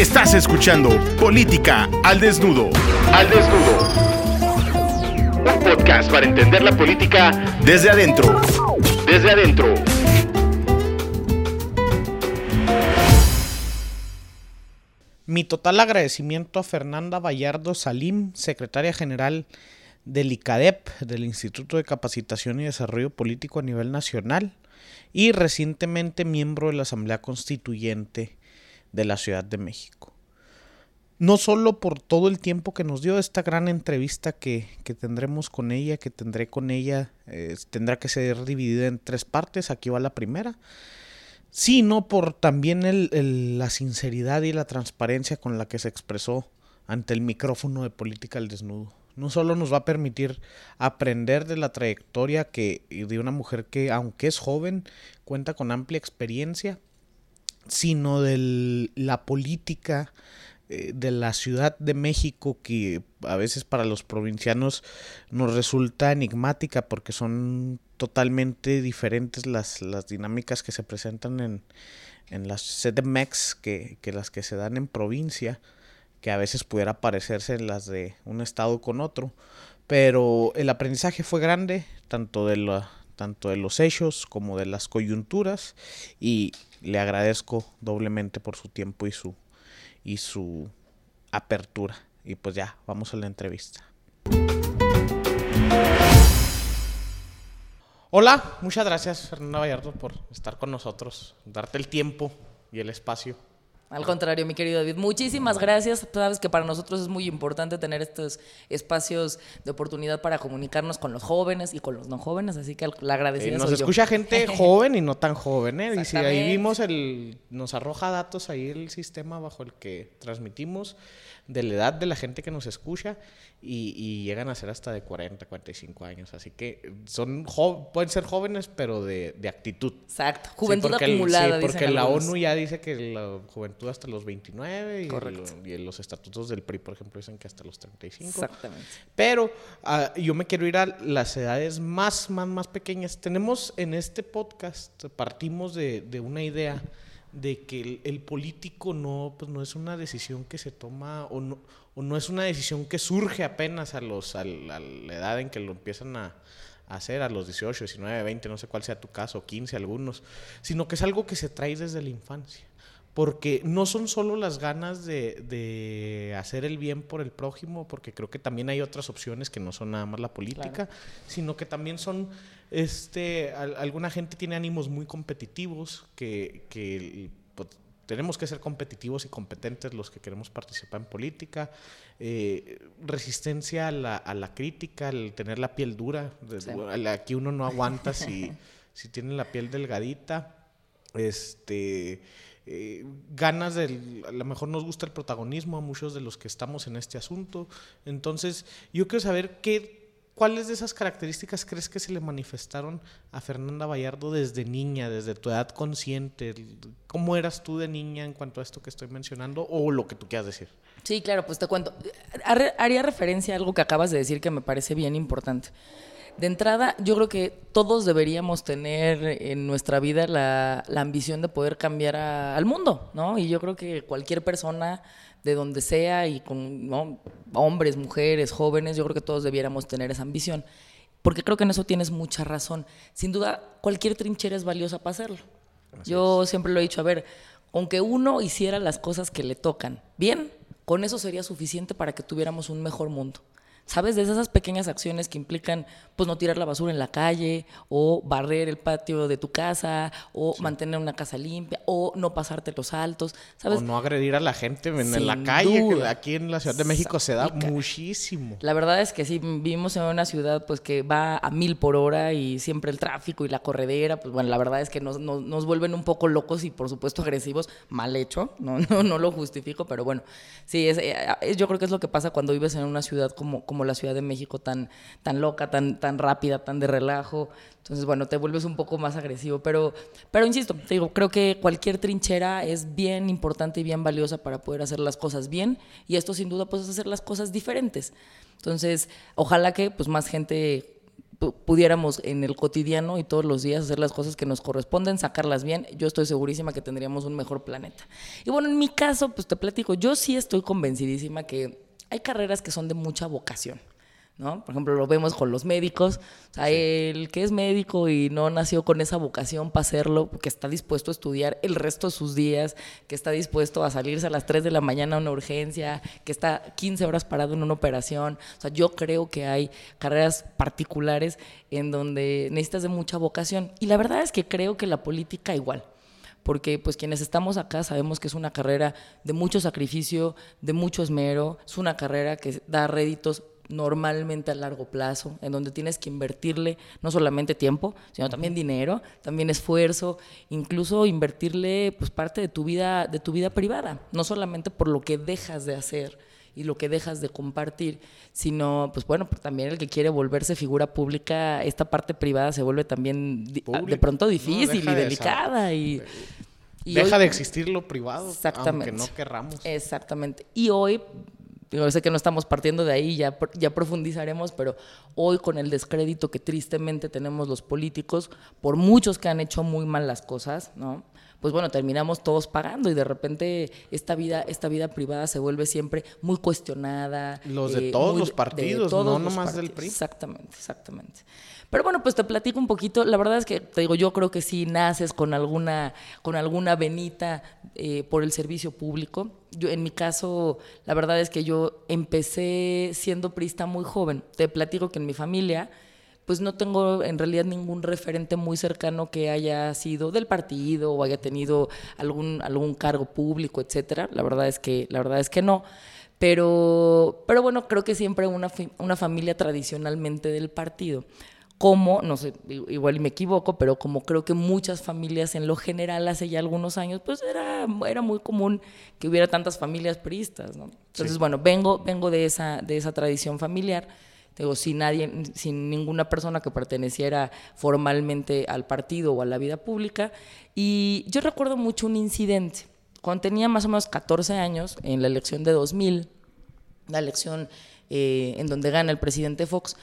Estás escuchando Política al Desnudo. Al Desnudo. Un podcast para entender la política desde adentro. Desde adentro. Mi total agradecimiento a Fernanda Vallardo Salim, secretaria general del ICADEP, del Instituto de Capacitación y Desarrollo Político a nivel nacional, y recientemente miembro de la Asamblea Constituyente de la Ciudad de México. No solo por todo el tiempo que nos dio esta gran entrevista que, tendremos con ella, que tendré con ella, eh, tendrá que ser dividida en tres partes, aquí va la primera sino por también el, la sinceridad y la transparencia con la que se expresó ante el micrófono de Política al Desnudo. No solo nos va a permitir aprender de la trayectoria que, de una mujer que, aunque es joven, cuenta con amplia experiencia, sino de la política eh, de la Ciudad de México que a veces para los provincianos nos resulta enigmática porque son totalmente diferentes las, las dinámicas que se presentan en, en las CDMEX que, que las que se dan en provincia, que a veces pudiera parecerse en las de un estado con otro. Pero el aprendizaje fue grande, tanto de, la, tanto de los hechos como de las coyunturas, y le agradezco doblemente por su tiempo y su, y su apertura. Y pues ya, vamos a la entrevista. Hola, muchas gracias Fernanda Vallardo por estar con nosotros, darte el tiempo y el espacio. Al contrario, mi querido David, muchísimas gracias. Sabes que para nosotros es muy importante tener estos espacios de oportunidad para comunicarnos con los jóvenes y con los no jóvenes, así que la agradecida Nos escucha gente joven y no tan joven, ¿eh? Y si ahí vimos el, nos arroja datos ahí el sistema bajo el que transmitimos de la edad de la gente que nos escucha y, llegan a ser hasta de 40, 45 años. Así que son pueden ser jóvenes, pero de, actitud. Exacto, juventud acumulada. sí, porque la ONU ya dice que la juventud hasta los 29 y, los estatutos del PRI, por ejemplo, dicen que hasta los 35. Exactamente. Pero ah, yo me quiero ir a las edades más, más, más pequeñas. Tenemos en este podcast, partimos de, de una idea de que el, político no, pues no es una decisión que se toma o no, o no es una decisión que surge apenas a, los, a, la, edad en que lo empiezan a, hacer, a los 18, 19, 20, no sé cuál sea tu caso, 15 algunos, sino que es algo que se trae desde la infancia. Porque no son solo las ganas de, de hacer el bien por el prójimo, porque creo que también hay otras opciones que no son nada más la política, sino que también son este, alguna gente tiene ánimos muy competitivos que, que pues, tenemos que ser competitivos y competentes los que queremos participar en política. Eh, resistencia a la, a la, crítica, al tener la piel dura. Aquí uno no aguanta si, si tiene la piel delgadita. Este. Eh, ganas de, a lo mejor nos gusta el protagonismo a muchos de los que estamos en este asunto. Entonces, yo quiero saber qué, ¿Cuáles de esas características crees que se le manifestaron a Fernanda Vallardo desde niña, desde tu edad consciente? ¿Cómo eras tú de niña en cuanto a esto que estoy mencionando o lo que tú quieras decir? Sí, claro, pues te cuento. Haría referencia a algo que acabas de decir que me parece bien importante. De entrada, yo creo que todos deberíamos tener en nuestra vida la, ambición de poder cambiar al mundo, ¿no? Y yo creo que cualquier persona de donde sea y con hombres, mujeres, jóvenes, yo creo que todos debiéramos tener esa ambición. Porque creo que en eso tienes mucha razón. Sin duda, cualquier trinchera es valiosa para hacerlo. yo siempre lo he dicho, a ver, aunque uno hiciera las cosas que le tocan bien, con eso sería suficiente para que tuviéramos un mejor mundo. ¿Sabes? De esas pequeñas acciones que implican, pues, no tirar la basura en la calle, o barrer el patio de tu casa, o mantener una casa limpia, o no pasarte los altos, ¿sabes? O no agredir a la gente en la calle, aquí en la Ciudad de México se da muchísimo. La verdad es que sí, vivimos en una ciudad, pues, que va a mil por hora y siempre el tráfico y la corredera, pues, bueno, la verdad es que nos, nos, vuelven un poco locos y, por supuesto, agresivos, mal hecho, no, no, no lo justifico, pero bueno, sí, es, eh, yo creo que es lo que pasa cuando vives en una ciudad como, como la Ciudad de México tan, tan loca, tan, tan rápida, tan de relajo. Entonces, bueno, te vuelves un poco más agresivo. Pero, pero insisto, te digo, creo que cualquier trinchera es bien importante y bien valiosa para poder hacer las cosas bien. Y esto sin duda puedes hacer las cosas diferentes. Entonces, ojalá que pues más gente pudiéramos en el cotidiano y todos los días hacer las cosas que nos corresponden, sacarlas bien, yo estoy segurísima que tendríamos un mejor planeta. Y bueno, en mi caso, pues te platico, yo sí estoy convencidísima que hay carreras que son de mucha vocación. ¿no? Por ejemplo, lo vemos con los médicos. O sea, el que es médico y no nació con esa vocación para hacerlo, que está dispuesto a estudiar el resto de sus días, que está dispuesto a salirse a las 3 de la mañana a una urgencia, que está 15 horas parado en una operación. O sea, yo creo que hay carreras particulares en donde necesitas de mucha vocación. Y la verdad es que creo que la política igual porque pues quienes estamos acá sabemos que es una carrera de mucho sacrificio, de mucho esmero, es una carrera que da réditos normalmente a largo plazo, en donde tienes que invertirle no solamente tiempo, sino también dinero, también esfuerzo, incluso invertirle pues parte de tu vida de tu vida privada, no solamente por lo que dejas de hacer y lo que dejas de compartir, sino pues bueno, también el que quiere volverse figura pública, esta parte privada se vuelve también de pronto difícil y delicada y deja de existir lo privado, aunque no querramos. Exactamente. Y hoy yo sé que no estamos partiendo de ahí, ya, ya profundizaremos, pero hoy con el descrédito que tristemente tenemos los políticos, por muchos que han hecho muy mal las cosas, ¿no? Pues bueno, terminamos todos pagando y de repente esta vida, esta vida privada se vuelve siempre muy cuestionada. Los de eh, todos los partidos, no nomás del PRI. Exactamente, exactamente. Pero bueno, pues te platico un poquito. La verdad es que te digo, yo creo que sí naces con alguna, con alguna venita eh, por el servicio público. Yo, en mi caso, la verdad es que yo empecé siendo prista muy joven. Te platico que en mi familia, pues no tengo en realidad ningún referente muy cercano que haya sido del partido o haya tenido algún, algún cargo público, etcétera. La verdad es que, la verdad es que no. Pero, pero bueno, creo que siempre una, una familia tradicionalmente del partido como, no sé, igual me equivoco, pero como creo que muchas familias en lo general hace ya algunos años, pues era, era muy común que hubiera tantas familias priistas, ¿no? Entonces, bueno, vengo, vengo de, esa, de esa tradición familiar, digo, sin nadie, sin ninguna persona que perteneciera formalmente al partido o a la vida pública, y yo recuerdo mucho un incidente, cuando tenía más o menos 14 años, en la elección de 2000, la elección eh, en donde gana el presidente Fox,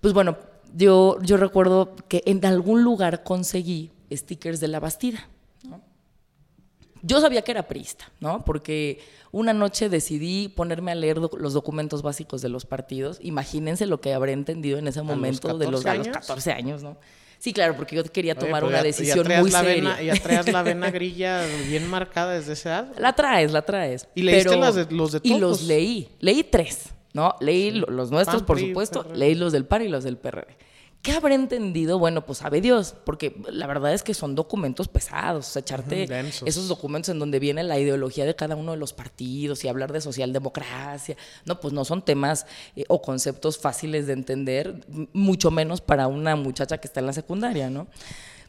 pues bueno, yo, yo recuerdo que en algún lugar conseguí stickers de la Bastida. Yo sabía que era priista, ¿no? Porque una noche decidí ponerme a leer los documentos básicos de los partidos. Imagínense lo que habré entendido en ese momento de los, 14 años, ¿no? Sí, claro, porque yo quería tomar una decisión muy seria. ¿Ya traías la vena grilla bien marcada desde esa edad? La traes, la traes. ¿Y leíste los de todos? Y los leí. Leí tres. ¿no? Leí los nuestros, por supuesto, leí los del PAR y los del PRD. ¿Qué habré entendido? Bueno, pues sabe Dios, porque la verdad es que son documentos pesados, echarte esos documentos en donde viene la ideología de cada uno de los partidos y hablar de socialdemocracia, no, pues no son temas eh, o conceptos fáciles de entender, mucho menos para una muchacha que está en la secundaria, ¿no?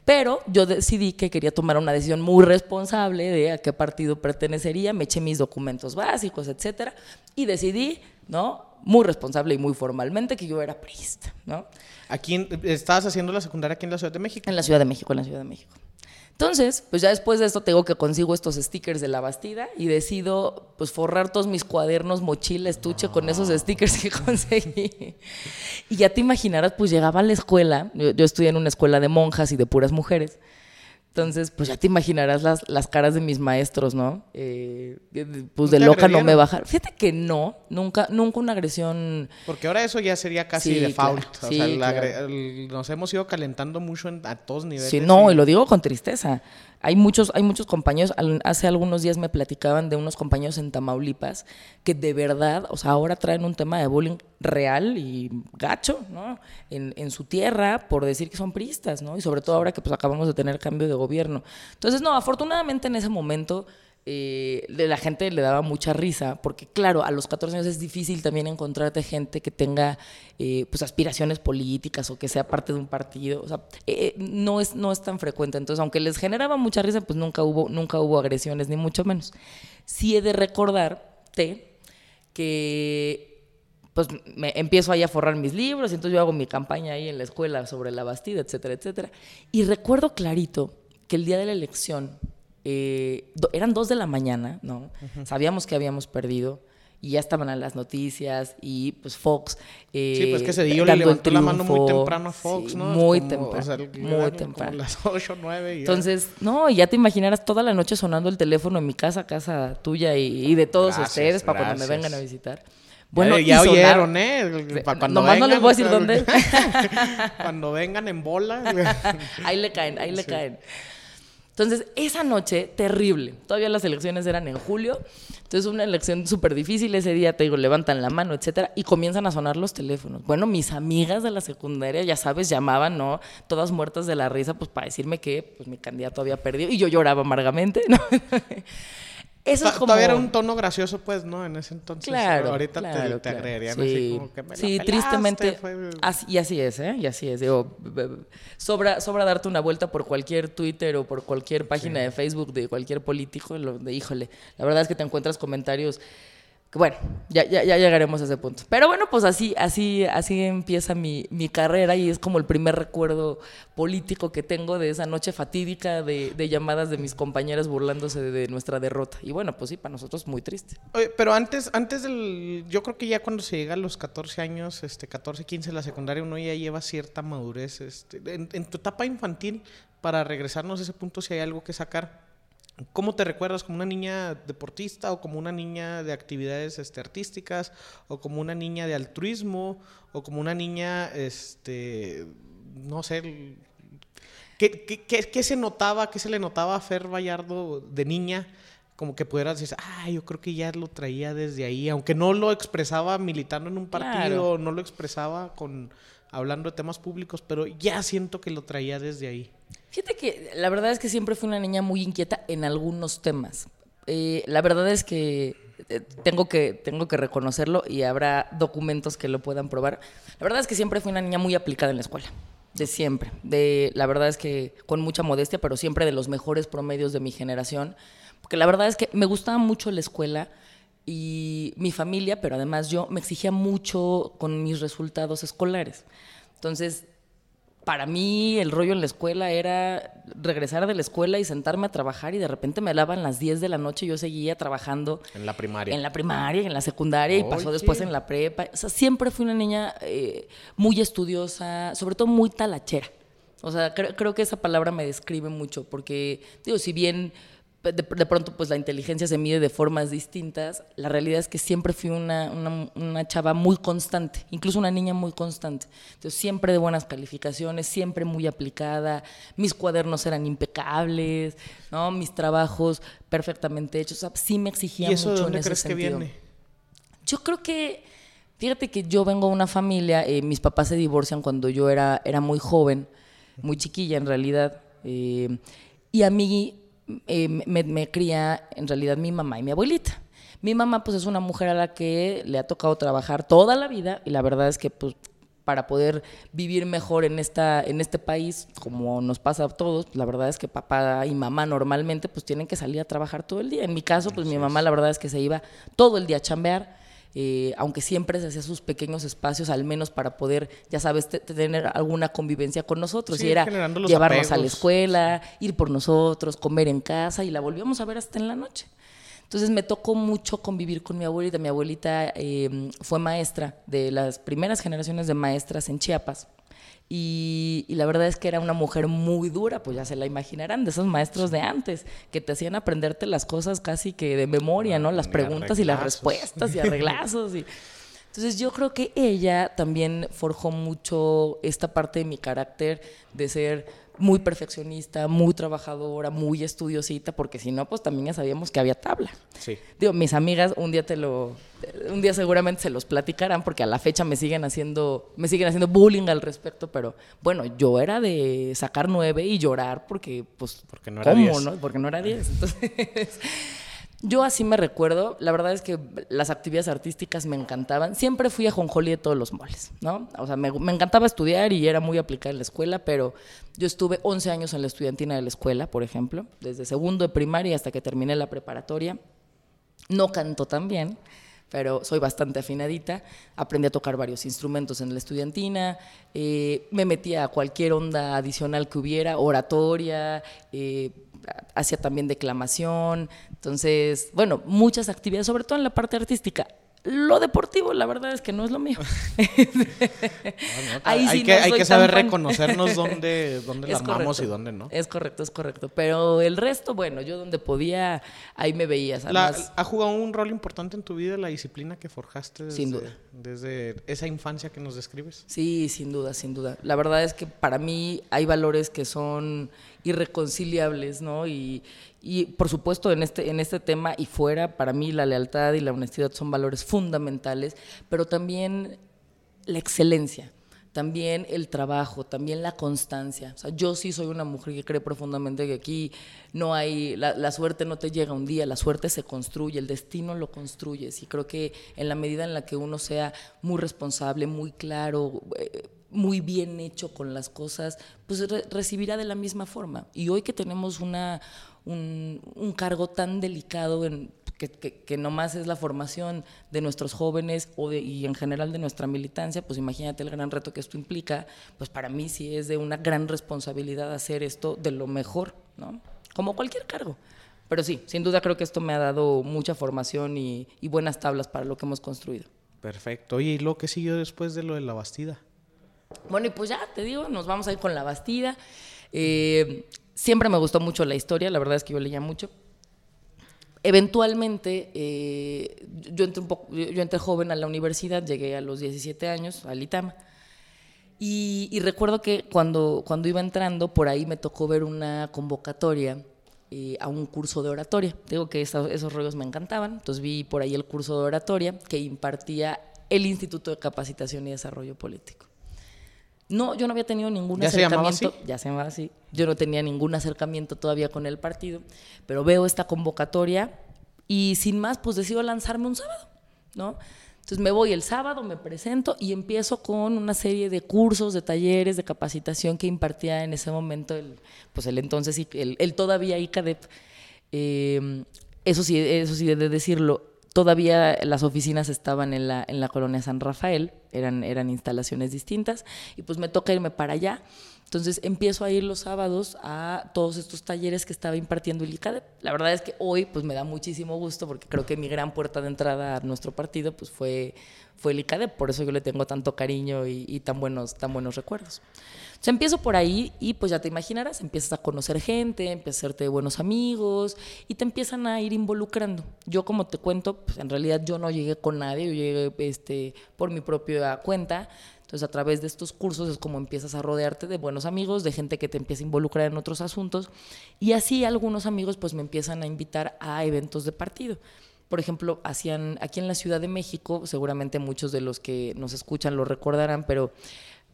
Pero yo decidí que quería tomar una decisión muy responsable de a qué partido pertenecería, me eché mis documentos básicos, etcétera, y decidí, ¿no? Muy responsable y muy formalmente que yo era priista, ¿no? Aquí estabas haciendo la secundaria aquí en la Ciudad de México. En la Ciudad de México, en la Ciudad de México. Entonces, pues ya después de esto tengo que consigo estos stickers de la Bastida y decido pues forrar todos mis cuadernos, mochila, estuche con esos stickers que conseguí. Y ya te imaginarás, pues llegaba a la escuela, yo, yo estudié en una escuela de monjas y de puras mujeres. Entonces, pues ya te imaginarás las, las caras de mis maestros, ¿no? Eh, pues de loca no me bajar. Fíjate que no, nunca, nunca una agresión. Porque ahora eso ya sería casi default. o sea, nos hemos ido calentando mucho a todos niveles. Sí, no, y... lo digo con tristeza. Hay muchos, hay muchos compañeros, hace algunos días me platicaban de unos compañeros en Tamaulipas que de verdad, o sea, ahora traen un tema de bullying real y gacho, ¿no? En, en su tierra por decir que son priistas, ¿no? Y sobre todo ahora que pues acabamos de tener cambio de gobierno. Entonces, no, afortunadamente en ese momento eh, la gente le daba mucha risa, porque claro, a los 14 años es difícil también encontrarte gente que tenga eh, pues aspiraciones políticas o que sea parte de un partido, o sea, eh, no, es, no es tan frecuente, entonces aunque les generaba mucha risa, pues nunca hubo, nunca hubo agresiones, ni mucho menos. Sí he de recordarte que pues me empiezo ahí a forrar mis libros y entonces yo hago mi campaña ahí en la escuela sobre la Bastida, etcétera, etcétera. Y recuerdo clarito que el día de la elección eh, eran dos de la mañana, ¿no? Sabíamos que habíamos perdido y ya estaban en las noticias y pues Fox. Eh, sí, pues que se dio, le levantó la mano muy temprano a Fox, ¿no? Muy temprano. muy temprano. las 8, 9. Entonces, no, ya te imaginarás toda la noche sonando el teléfono en mi casa, casa tuya y, de todos ustedes para cuando me vengan a visitar. Bueno, ya, oyeron, ¿eh? cuando Nomás no les voy a decir dónde. cuando vengan en bola. ahí le caen, ahí le caen. Entonces, esa noche, terrible. Todavía las elecciones eran en julio. Entonces, una elección súper difícil. Ese día, te digo, levantan la mano, etcétera, y comienzan a sonar los teléfonos. Bueno, mis amigas de la secundaria, ya sabes, llamaban, ¿no? Todas muertas de la risa, pues para decirme que pues, mi candidato había perdido. Y yo lloraba amargamente, ¿no? Eso es como... Todavía era un tono gracioso, pues, ¿no? En ese entonces. Claro. Ahorita te, te agregarían sí. así como que me Sí, tristemente. y así es, ¿eh? Y así es. Digo, sobra, sobra darte una vuelta por cualquier Twitter o por cualquier página de Facebook de cualquier político. Lo, de, híjole, la verdad es que te encuentras comentarios bueno, ya, ya, ya, llegaremos a ese punto. Pero bueno, pues así, así, así empieza mi, mi, carrera y es como el primer recuerdo político que tengo de esa noche fatídica de, de llamadas de mis compañeras burlándose de, nuestra derrota. Y bueno, pues sí, para nosotros muy triste. pero antes, antes del, yo creo que ya cuando se llega a los 14 años, este, 14, 15 la secundaria, uno ya lleva cierta madurez. Este, en tu etapa infantil, para regresarnos a ese punto, si hay algo que sacar ¿Cómo te recuerdas? ¿Como una niña deportista o como una niña de actividades este, artísticas o como una niña de altruismo o como una niña, este, no sé, ¿qué, se notaba, qué se le notaba a Fer Vallardo de niña? Como que pudieras decir, ah, yo creo que ya lo traía desde ahí, aunque no lo expresaba militando en un partido, no lo expresaba con hablando de temas públicos, pero ya siento que lo traía desde ahí. Fíjate que la verdad es que siempre fui una niña muy inquieta en algunos temas. Eh, la verdad es que eh, tengo que tengo que reconocerlo y habrá documentos que lo puedan probar. La verdad es que siempre fui una niña muy aplicada en la escuela. De siempre. De, la verdad es que con mucha modestia, pero siempre de los mejores promedios de mi generación. Porque la verdad es que me gustaba mucho la escuela y mi familia, pero además yo me exigía mucho con mis resultados escolares. Entonces, para mí el rollo en la escuela era regresar de la escuela y sentarme a trabajar y de repente me daban las 10 de la noche y yo seguía trabajando. En la primaria. En la primaria, en la secundaria y pasó después en la prepa. O sea, siempre fui una niña eh, muy estudiosa, sobre todo muy talachera. O sea, creo que esa palabra me describe mucho porque, digo, si bien de, pronto pues la inteligencia se mide de formas distintas, la realidad es que siempre fui una, una, chava muy constante, incluso una niña muy constante. Entonces siempre de buenas calificaciones, siempre muy aplicada, mis cuadernos eran impecables, ¿no? mis trabajos perfectamente hechos, o sea, sí me exigía ¿Y eso mucho de dónde crees que viene? Yo creo que, fíjate que yo vengo de una familia, eh, mis papás se divorcian cuando yo era, era muy joven, muy chiquilla en realidad, eh, y a mí eh, me, cría en realidad mi mamá y mi abuelita. Mi mamá pues es una mujer a la que le ha tocado trabajar toda la vida y la verdad es que pues para poder vivir mejor en esta en este país como nos pasa a todos la verdad es que papá y mamá normalmente pues tienen que salir a trabajar todo el día en mi caso pues mi mamá la verdad es que se iba todo el día a chambear eh, aunque siempre se hacía sus pequeños espacios, al menos para poder, ya sabes, tener alguna convivencia con nosotros. y era llevarnos a la escuela, ir por nosotros, comer en casa y la volvíamos a ver hasta en la noche. Entonces me tocó mucho convivir con mi abuelita. Mi abuelita eh, fue maestra de las primeras generaciones de maestras en Chiapas. Y, la verdad es que era una mujer muy dura, pues ya se la imaginarán, de esos maestros de antes, que te hacían aprenderte las cosas casi que de memoria, ¿no? Las preguntas y las respuestas y arreglazos. Y... Entonces yo creo que ella también forjó mucho esta parte de mi carácter de ser muy perfeccionista, muy trabajadora, muy estudiosita, porque si no, pues también ya sabíamos que había tabla. Sí. Digo, mis amigas un día te lo, un día seguramente se los platicarán, porque a la fecha me siguen haciendo, me siguen haciendo bullying al respecto, pero bueno, yo era de sacar nueve y llorar porque, pues, porque no era diez. ¿no? Porque no era diez. Entonces yo así me recuerdo, la verdad es que las actividades artísticas me encantaban. Siempre fui a Jonjoli de todos los moles, ¿no? O sea, me, encantaba estudiar y era muy aplicada en la escuela, pero yo estuve 11 años en la estudiantina de la escuela, por ejemplo, desde segundo de primaria hasta que terminé la preparatoria. No canto tan bien, pero soy bastante afinadita. Aprendí a tocar varios instrumentos en la estudiantina, eh, me metía a cualquier onda adicional que hubiera, oratoria, eh, hacía también declamación, entonces, bueno, muchas actividades, sobre todo en la parte artística. Lo deportivo, la verdad es que no es lo mío. Ahí hay, que, hay que saber reconocernos dónde, dónde la amamos y dónde no. Es correcto, es correcto. Pero el resto, bueno, yo donde podía, ahí me veías. ¿Ha jugado un rol importante en tu vida la disciplina que forjaste desde, sin duda. desde esa infancia que nos describes? Sí, sin duda, sin duda. La verdad es que para mí hay valores que son irreconciliables, ¿no? Y, y por supuesto en este, en este tema y fuera, para mí la lealtad y la honestidad son valores fundamentales, pero también la excelencia, también el trabajo, también la constancia. O sea, yo sí soy una mujer que cree profundamente que aquí no hay, la, suerte no te llega un día, la suerte se construye, el destino lo construyes. Y creo que en la medida en la que uno sea muy responsable, muy claro, eh, muy bien hecho con las cosas, pues recibirá de la misma forma. Y hoy que tenemos una un, cargo tan delicado en, que, que, nomás es la formación de nuestros jóvenes o y en general de nuestra militancia, pues imagínate el gran reto que esto implica, pues para mí sí es de una gran responsabilidad hacer esto de lo mejor, ¿no? Como cualquier cargo. Pero sí, sin duda creo que esto me ha dado mucha formación y, buenas tablas para lo que hemos construido. Perfecto. Oye, ¿y lo que siguió después de lo de la Bastida? Bueno, y pues ya te digo, nos vamos a ir con la Bastida. Eh, siempre me gustó mucho la historia, la verdad es que yo leía mucho. Eventualmente, eh, yo, entré joven a la universidad, llegué a los 17 años, al ITAM, y, recuerdo que cuando, cuando iba entrando, por ahí me tocó ver una convocatoria eh, a un curso de oratoria. Digo que esos rollos me encantaban, entonces vi por ahí el curso de oratoria que impartía el Instituto de Capacitación y Desarrollo Político. No, yo no había tenido ningún acercamiento. Ya se llamaba así. Yo no tenía ningún acercamiento todavía con el partido, pero veo esta convocatoria y sin más, pues decido lanzarme un sábado, ¿no? Entonces me voy el sábado, me presento y empiezo con una serie de cursos, de talleres, de capacitación que impartía en ese momento el, pues el entonces, el, el todavía ICADEP. Eh, eso sí, eso sí, de decirlo, Todavía las oficinas estaban en la, en la colonia San Rafael, eran, eran instalaciones distintas, y pues me toca irme para allá. Entonces empiezo a ir los sábados a todos estos talleres que estaba impartiendo el ICADE. La verdad es que hoy pues me da muchísimo gusto porque creo que mi gran puerta de entrada a nuestro partido pues fue, fue el ICADE, por eso yo le tengo tanto cariño y, y tan, buenos, tan buenos recuerdos sea, empiezo por ahí y pues ya te imaginarás, empiezas a conocer gente, empiezas a hacerte buenos amigos y te empiezan a ir involucrando. Yo como te cuento, pues en realidad yo no llegué con nadie, yo llegué este, por mi propia cuenta. Entonces a través de estos cursos es como empiezas a rodearte de buenos amigos, de gente que te empieza a involucrar en otros asuntos. Y así algunos amigos pues me empiezan a invitar a eventos de partido. Por ejemplo, hacían aquí en la Ciudad de México, seguramente muchos de los que nos escuchan lo recordarán, pero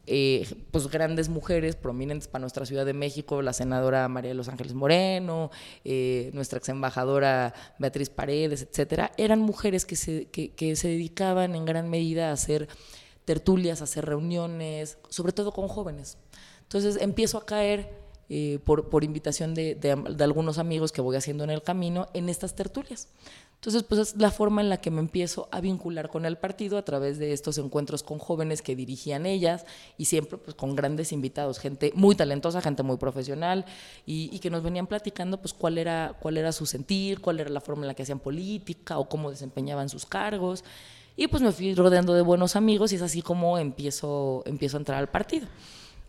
eh, pues grandes mujeres prominentes para nuestra Ciudad de México, la senadora María de los Ángeles Moreno, eh, nuestra ex embajadora Beatriz Paredes, etcétera, eran mujeres que se, que, se dedicaban en gran medida a hacer tertulias, hacer reuniones, sobre todo con jóvenes. Entonces empiezo a caer eh, por, invitación de, algunos amigos que voy haciendo en el camino en estas tertulias. Entonces, pues es la forma en la que me empiezo a vincular con el partido a través de estos encuentros con jóvenes que dirigían ellas y siempre pues con grandes invitados, gente muy talentosa, gente muy profesional y, que nos venían platicando pues cuál era, cuál era su sentir, cuál era la forma en la que hacían política o cómo desempeñaban sus cargos. Y pues me fui rodeando de buenos amigos y es así como empiezo, empiezo a entrar al partido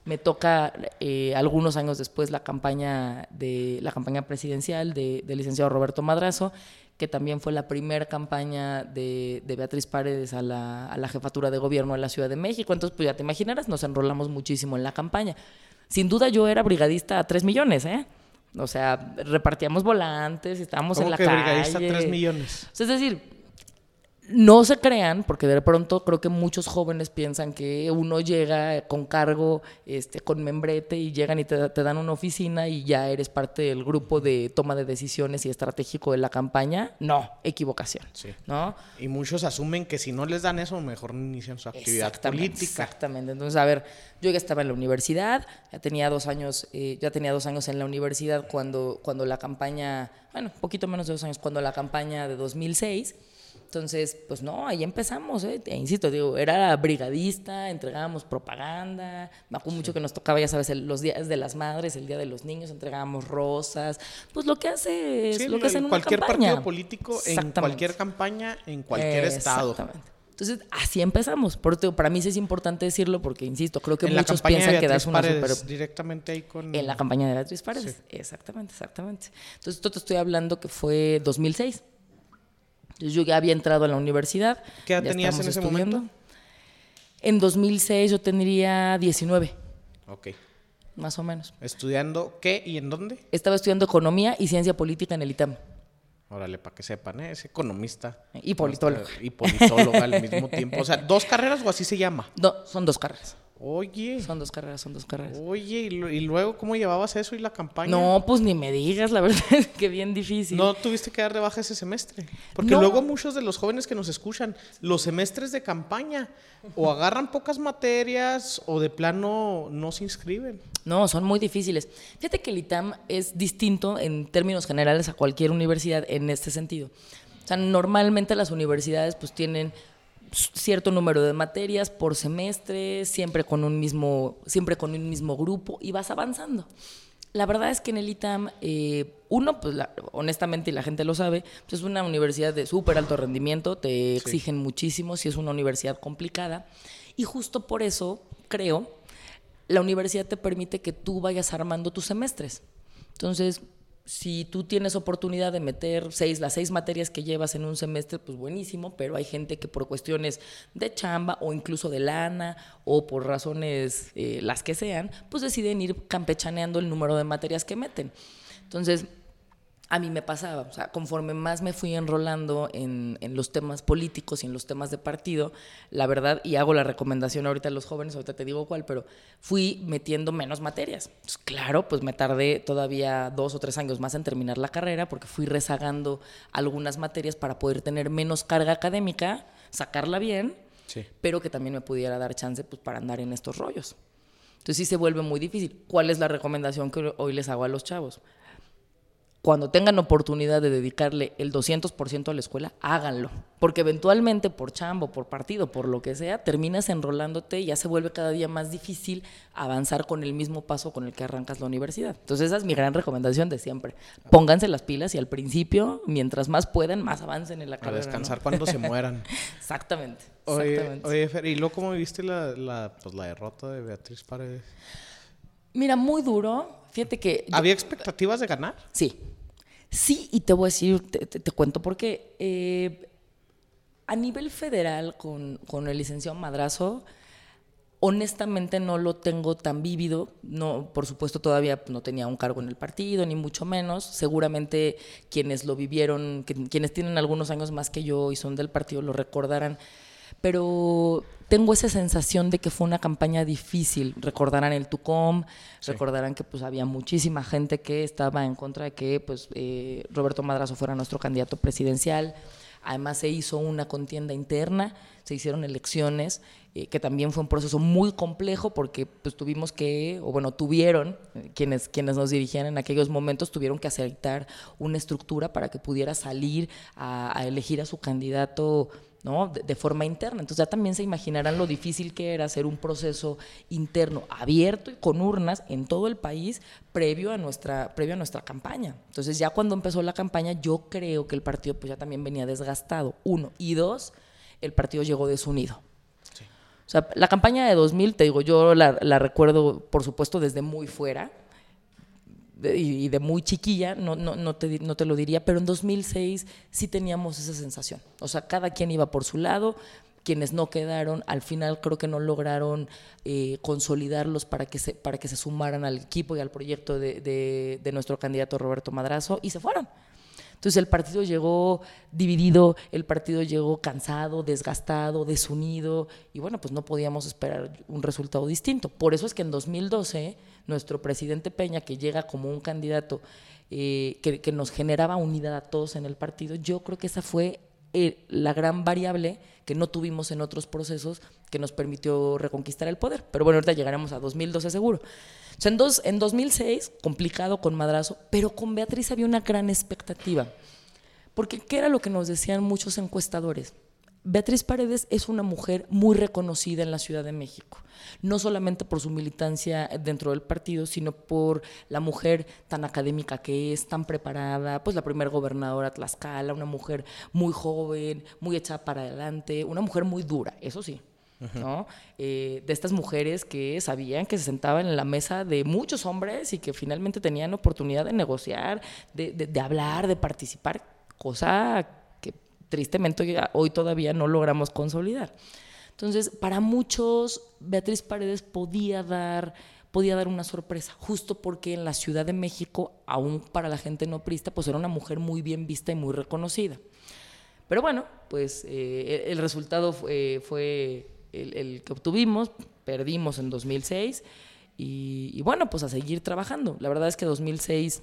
me toca eh, algunos años después la campaña de la campaña presidencial del licenciado Roberto Madrazo que también fue la primera campaña de, Beatriz Paredes a la, jefatura de gobierno de la Ciudad de México. Entonces, pues ya te imaginarás, nos enrolamos muchísimo en la campaña. Sin duda yo era brigadista a tres millones, ¿eh? O sea, repartíamos volantes, estábamos en la que brigadista a tres millones? es decir, no se crean, porque de pronto creo que muchos jóvenes piensan que uno llega con cargo, este, con membrete y llegan y te, dan una oficina y ya eres parte del grupo de toma de decisiones y estratégico de la campaña. No, equivocación. ¿no? Y muchos asumen que si no les dan eso, mejor inician su actividad política. Exactamente. Entonces, a ver, yo ya estaba en la universidad, ya tenía dos años, eh, ya tenía dos años en la universidad cuando, cuando la campaña, bueno, un poquito menos de dos años, cuando la campaña de 2006 Entonces, pues no, ahí empezamos, ¿eh? E insisto, digo, era brigadista, entregábamos propaganda, me acuerdo mucho que nos tocaba, ya sabes, el- los días de las madres, el día de los niños, entregábamos rosas, pues lo que hace es Sí, lo que hace en una cualquier campaña. partido político, en cualquier campaña, en cualquier estado. Exactamente. Entonces, así empezamos. Por para mí sí es importante decirlo porque, insisto, creo que en muchos piensan de que das una Paredes, super directamente ahí con... en la campaña de Beatriz Paredes. Exactamente, exactamente. Entonces, esto te estoy hablando que fue 2006. Entonces, yo ya había entrado a la universidad. ¿Qué edad tenías en ese estudiando. momento? En 2006 yo tendría 19, Ok. más o menos. ¿Estudiando qué y en dónde? Estaba estudiando economía y ciencia política en el ITAM. Órale, para que sepan, ¿eh? es economista. Y politólogo. Y politólogo al mismo tiempo. O sea, ¿dos carreras o así se llama? No, son dos carreras. Oye, Son dos carreras, son dos carreras. oye, ¿y, luego cómo llevabas eso y la campaña? No, pues ni me digas, la verdad es que bien difícil. No tuviste que dar de baja ese semestre. Porque No. luego muchos de los jóvenes que nos escuchan, los semestres de campaña, o agarran pocas materias o de plano no se inscriben. No, son muy difíciles. Fíjate que el ITAM es distinto en términos generales a cualquier universidad en este sentido. O sea, normalmente las universidades pues tienen cierto número de materias por semestre, siempre con un mismo, siempre con un mismo grupo y vas avanzando. La verdad es que en el ITAM, eh, uno, pues la- honestamente, y la gente lo sabe, pues es una universidad de súper alto rendimiento, te exigen muchísimo, si es una universidad complicada, y justo por eso creo la universidad te permite que tú vayas armando tus semestres. Entonces, si tú tienes oportunidad de meter seis, las seis materias que llevas en un semestre, pues buenísimo, pero hay gente que por cuestiones de chamba o incluso de lana o por razones eh, las que sean, pues deciden ir campechaneando el número de materias que meten. Entonces, a mí me pasaba, o sea, conforme más me fui enrolando en, en los temas políticos y en los temas de partido, la verdad, y hago la recomendación ahorita a los jóvenes, ahorita te digo cuál, pero fui metiendo menos materias. Entonces, claro, pues me tardé todavía dos o tres años más en terminar la carrera porque fui rezagando algunas materias para poder tener menos carga académica, sacarla bien, Sí. pero que también me pudiera dar chance pues, para andar en estos rollos. Entonces sí se vuelve muy difícil. ¿Cuál es la recomendación que hoy les hago a los chavos? Cuando tengan oportunidad de dedicarle el 200% a la escuela, háganlo. Porque eventualmente por chambo, por partido, por lo que sea, terminas enrolándote y ya se vuelve cada día más difícil avanzar con el mismo paso con el que arrancas la universidad. Entonces esa es mi gran recomendación de siempre. Pónganse las pilas y al principio, mientras más puedan, más avancen en la A carrera. ¿no? descansar cuando se mueran. Exactamente. Oye, exactamente. oye, Fer, ¿y luego cómo viste la, la, pues, la derrota de Beatriz Paredes? Mira, muy duro. Fíjate que... yo- ¿Había expectativas de ganar? Sí. Sí, y te voy a decir, te, te- cuento por qué. Eh, a nivel federal, con, con el licenciado Madrazo, honestamente no lo tengo tan vívido. No, por supuesto, todavía no tenía un cargo en el partido, ni mucho menos. Seguramente quienes lo vivieron, que- quienes tienen algunos años más que yo y son del partido, lo recordarán. Pero tengo esa sensación de que fue una campaña difícil. Recordarán el TUCOM, recordarán que pues había muchísima gente que estaba en contra de que pues eh, Roberto Madrazo fuera nuestro candidato presidencial. Además se hizo una contienda interna, se hicieron elecciones, eh, que también fue un proceso muy complejo porque pues tuvimos que, o bueno, tuvieron, eh, quienes, quienes nos dirigían en aquellos momentos, tuvieron que aceptar una estructura para que pudiera salir a, a elegir a su candidato ¿no? De, de forma interna. Entonces ya también se imaginarán lo difícil que era hacer un proceso interno abierto y con urnas en todo el país previo a nuestra, previo a nuestra campaña. Entonces ya cuando empezó la campaña yo creo que el partido pues ya también venía desgastado, uno. Y dos, el partido llegó desunido. O sea, la campaña de 2000, te digo, yo la, la recuerdo, por supuesto, desde muy fuera y, de muy chiquilla, no, no, no, te, no te lo diría, pero en 2006 sí teníamos esa sensación. O sea, cada quien iba por su lado, quienes no quedaron, al final creo que no lograron eh, consolidarlos para que, se, para que se sumaran al equipo y al proyecto de, de- de nuestro candidato Roberto Madrazo y se fueron. Entonces el partido llegó dividido, el partido llegó cansado, desgastado, desunido y bueno, pues no podíamos esperar un resultado distinto. Por eso es que en 2012 nuestro presidente Peña, que llega como un candidato eh, que, nos generaba unidad a todos en el partido, yo creo que esa fue eh, la gran variable que no tuvimos en otros procesos que nos permitió reconquistar el poder. Pero bueno, ahorita llegaremos a 2012 seguro. O sea, en, dos, en 2006, complicado con Madrazo, pero con Beatriz había una gran expectativa. Porque, ¿qué era lo que nos decían muchos encuestadores? Beatriz Paredes es una mujer muy reconocida en la Ciudad de México, no solamente por su militancia dentro del partido, sino por la mujer tan académica que es, tan preparada, pues la primera gobernadora Tlaxcala, una mujer muy joven, muy echada para adelante, una mujer muy dura, eso sí, ¿no? Eh, de estas mujeres que sabían que se sentaban en la mesa de muchos hombres y que finalmente tenían oportunidad de negociar, de, de hablar, de participar, cosa tristemente hoy todavía no logramos consolidar. Entonces, para muchos, Beatriz Paredes podía dar, podía dar una sorpresa, justo porque en la Ciudad de México, aún para la gente no prista, pues era una mujer muy bien vista y muy reconocida. Pero bueno, pues eh, el, resultado fue, el, que obtuvimos, perdimos en 2006 y, y bueno, pues a seguir trabajando. La verdad es que 2006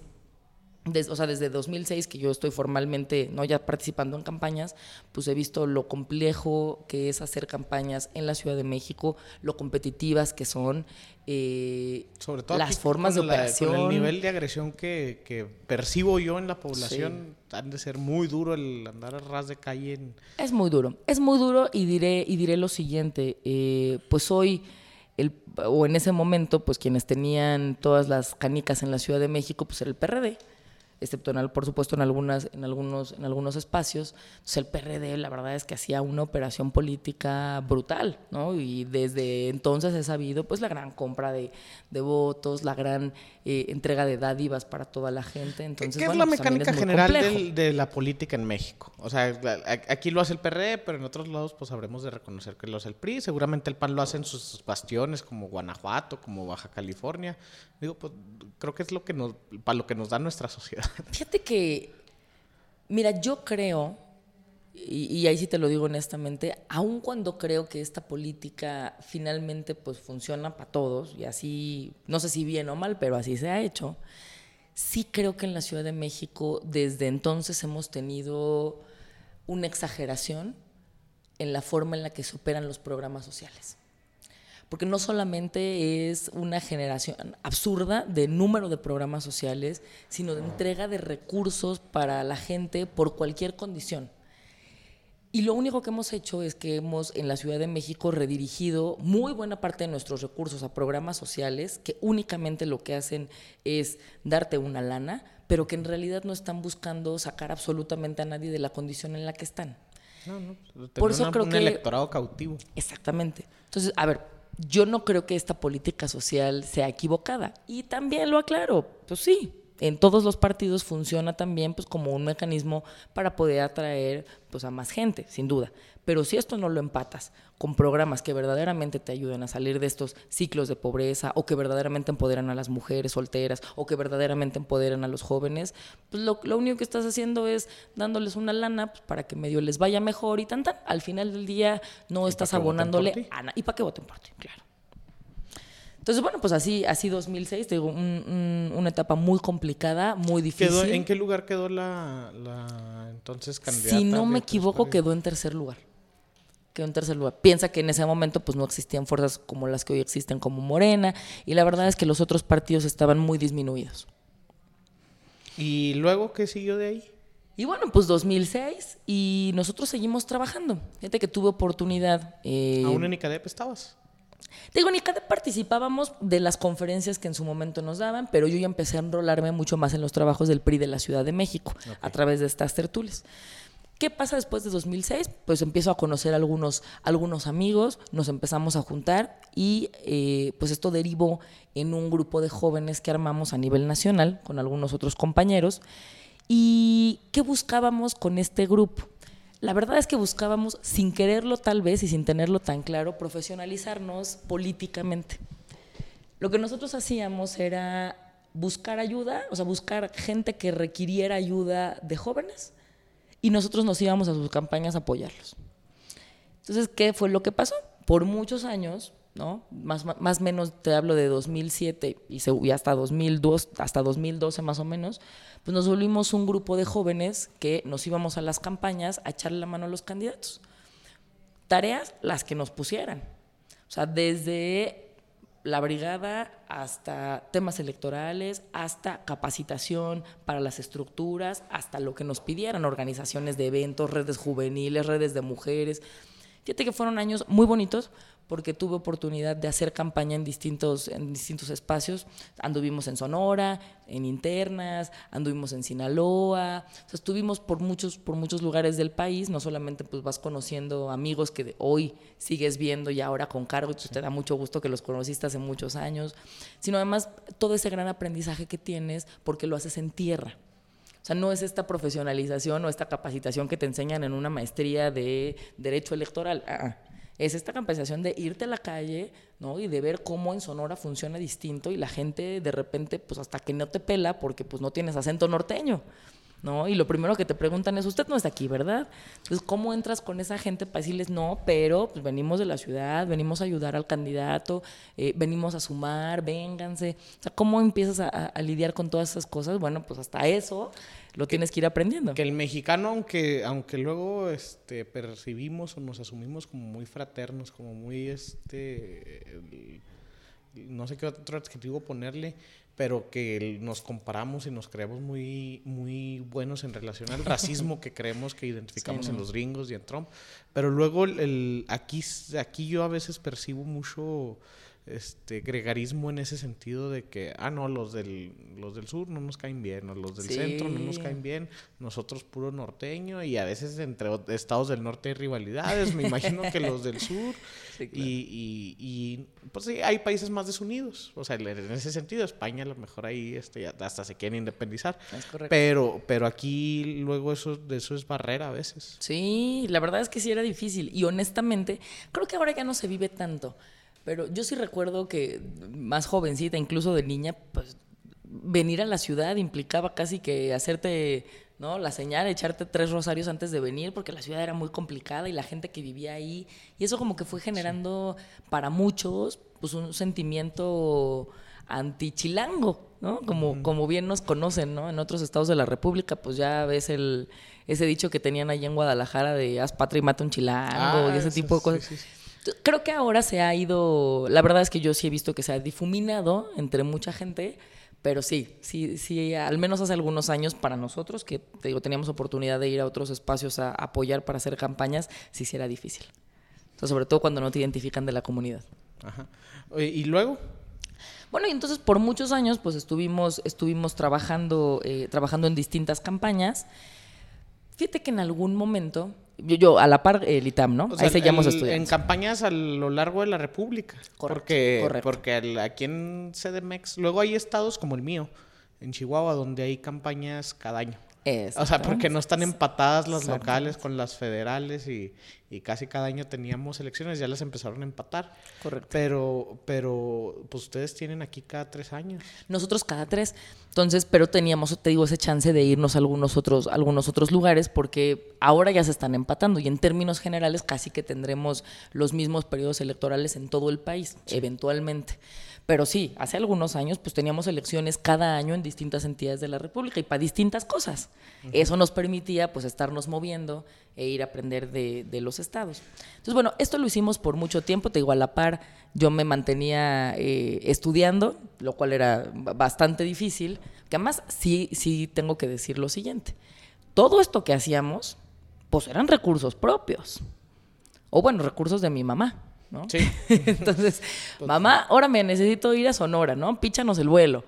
o sea, desde 2006 que yo estoy formalmente, no ya participando en campañas, pues he visto lo complejo que es hacer campañas en la Ciudad de México, lo competitivas que son, eh, sobre todo las formas de operación. el nivel de agresión que, percibo yo en la población, han de ser muy duro el andar a ras de calle. Es muy duro, es muy duro y diré, y diré lo siguiente, eh, pues hoy... El, o en ese momento, pues quienes tenían todas las canicas en la Ciudad de México, pues era el PRD excepto en, por supuesto en, algunas, en, algunos, en algunos espacios. Entonces el PRD la verdad es que hacía una operación política brutal, ¿no? Y desde entonces he sabido pues la gran compra de, de votos, la gran eh, entrega de dádivas para toda la gente. Entonces, ¿Qué es la pues, mecánica general de la política en México? O sea, aquí lo hace el PRD, pero en otros lados pues habremos de reconocer que lo hace el PRI. Seguramente el PAN lo hace en sus bastiones como Guanajuato, como Baja California. Digo, pues creo que es lo que nos, para lo que nos da nuestra sociedad. Fíjate que, mira, yo creo, y, ahí sí te lo digo honestamente, aun cuando creo que esta política finalmente pues funciona para todos, y así, no sé si bien o mal, pero así se ha hecho, sí creo que en la Ciudad de México desde entonces hemos tenido una exageración en la forma en la que se operan los programas sociales porque no solamente es una generación absurda de número de programas sociales, sino de entrega de recursos para la gente por cualquier condición. Y lo único que hemos hecho es que hemos en la Ciudad de México redirigido muy buena parte de nuestros recursos a programas sociales que únicamente lo que hacen es darte una lana, pero que en realidad no están buscando sacar absolutamente a nadie de la condición en la que están. No, no, por eso creo un electorado cautivo. Exactamente. Entonces, a ver, yo no creo que esta política social sea equivocada. Y también lo aclaro, pues sí, en todos los partidos funciona también pues como un mecanismo para poder atraer pues a más gente, sin duda. Pero si esto no lo empatas con programas que verdaderamente te ayuden a salir de estos ciclos de pobreza o que verdaderamente empoderan a las mujeres solteras o que verdaderamente empoderan a los jóvenes, pues lo, único que estás haciendo es dándoles una lana pues, para que medio les vaya mejor y tan tan. Al final del día no estás abonándole a ¿Y para qué voten por ti? Claro. Entonces, bueno, pues así, así 2006, te digo, una etapa muy complicada, muy difícil. ¿En qué lugar quedó la, entonces candidata? Si no me equivoco, quedó en tercer lugar. Quedó en tercer lugar. Piensa que en ese momento pues no existían fuerzas como las que hoy existen, como Morena, y la verdad es que los otros partidos estaban muy disminuidos. ¿Y luego qué siguió de ahí? Y bueno, pues 2006 y nosotros seguimos trabajando. Fíjate que tuve oportunidad. Eh, ¿Aún en ICADEP estabas? Digo, ni cada participábamos de las conferencias que en su momento nos daban, pero yo ya empecé a enrolarme mucho más en los trabajos del PRI de la Ciudad de México a través de estas tertulias. ¿Qué pasa después de 2006? Pues empiezo a conocer algunos, algunos amigos, nos empezamos a juntar y eh, pues esto derivó en un grupo de jóvenes que armamos a nivel nacional con algunos otros compañeros. ¿Y qué buscábamos con este grupo? La verdad es que buscábamos, sin quererlo tal vez y sin tenerlo tan claro, profesionalizarnos políticamente. Lo que nosotros hacíamos era buscar ayuda, o sea, buscar gente que requiriera ayuda de jóvenes y nosotros nos íbamos a sus campañas a apoyarlos. Entonces, ¿qué fue lo que pasó? Por muchos años, ¿no? Más o menos te hablo de 2007 y, hasta 2002, hasta 2012 más o menos, pues nos volvimos un grupo de jóvenes que nos íbamos a las campañas a echarle la mano a los candidatos. Tareas las que nos pusieran. O sea, desde la brigada hasta temas electorales, hasta capacitación para las estructuras, hasta lo que nos pidieran, organizaciones de eventos, redes juveniles, redes de mujeres. Fíjate que fueron años muy bonitos porque tuve oportunidad de hacer campaña en distintos, en distintos espacios. Anduvimos en Sonora, en internas, anduvimos en Sinaloa, estuvimos por muchos, por muchos lugares del país, no solamente pues vas conociendo amigos que hoy sigues viendo y ahora con cargo, y te da mucho gusto que los conociste hace muchos años, sino además todo ese gran aprendizaje que tienes porque lo haces en tierra. O sea, no es esta profesionalización o esta capacitación que te enseñan en una maestría de derecho electoral. Ah, ah es esta compensación de irte a la calle, ¿no? Y de ver cómo en Sonora funciona distinto y la gente de repente, pues hasta que no te pela porque pues no tienes acento norteño. ¿no? Y lo primero que te preguntan es, usted no está aquí, ¿verdad? Entonces, ¿cómo entras con esa gente para decirles no? Pero pues venimos de la ciudad, venimos a ayudar al candidato, eh, venimos a sumar, vénganse. O sea, ¿cómo empiezas a, a, lidiar con todas esas cosas? Bueno, pues hasta eso lo tienes que ir aprendiendo. Que el mexicano, aunque, aunque luego este, percibimos o nos asumimos como muy fraternos, como muy, este, no sé qué otro adjetivo ponerle, pero que nos comparamos y nos creemos muy, muy buenos en relación al racismo que creemos que identificamos en los gringos y en Trump. Pero luego el, aquí, aquí yo a veces percibo mucho este gregarismo en ese sentido de que, ah, no, los del, los del sur no nos caen bien, o los del centro no nos caen bien, nosotros puro norteño, y a veces entre estados del norte hay rivalidades, me imagino que los del sur, y, y, pues sí, hay países más desunidos, o sea, en ese sentido, España a lo mejor ahí este, hasta se quieren independizar, pero, pero aquí luego eso, de eso es barrera a veces. Sí, la verdad es que sí era difícil, y honestamente, creo que ahora ya no se vive tanto. Pero yo sí recuerdo que más jovencita, incluso de niña, pues venir a la ciudad implicaba casi que hacerte ¿no? La señal, echarte tres rosarios antes de venir, porque la ciudad era muy complicada y la gente que vivía ahí. Y eso como que fue generando para muchos pues un sentimiento antichilango, ¿no? Como, como bien nos conocen, ¿no? En otros estados de la República, pues ya ves el, ese dicho que tenían allí en Guadalajara de haz patria y mata un chilango y ah, ese tipo de cosas. Creo que ahora se ha ido, la verdad es que yo sí he visto que se ha difuminado entre mucha gente, pero sí, sí, sí, al menos hace algunos años para nosotros, que te digo, teníamos oportunidad de ir a otros espacios a apoyar para hacer campañas, sí, sí era difícil. sobre todo cuando no te identifican de la comunidad. Ajá. ¿Y luego? Bueno, y entonces por muchos años pues estuvimos, estuvimos trabajando, eh, trabajando en distintas campañas. Fíjate que en algún momento yo, yo, a la par el ITAM, ¿no? Ahí seguíamos estudiando. En campañas a lo largo de la República. Correcto, porque, porque aquí en CDMX, luego hay estados como el mío, en Chihuahua, donde hay campañas cada año. O sea, porque no están empatadas las locales con las federales y, y, casi cada año teníamos elecciones, ya las empezaron a empatar. Correcto. Pero, pero, pues ustedes tienen aquí cada tres años. Nosotros cada tres. Entonces, pero teníamos, te digo, ese chance de irnos a algunos otros, algunos otros lugares porque ahora ya se están empatando y en términos generales casi que tendremos los mismos periodos electorales en todo el país, eventualmente. Pero sí, hace algunos años pues teníamos elecciones cada año en distintas entidades de la República y para distintas cosas. Eso nos permitía pues estarnos moviendo e ir a aprender de, los estados. Entonces, bueno, esto lo hicimos por mucho tiempo, te digo, a la par yo me mantenía eh, estudiando, lo cual era bastante difícil, que además sí, sí tengo que decir lo siguiente, todo esto que hacíamos pues eran recursos propios, o bueno, recursos de mi mamá. ¿No? Sí. Entonces, mamá, ahora me necesito ir a Sonora, ¿no? Píchanos el vuelo.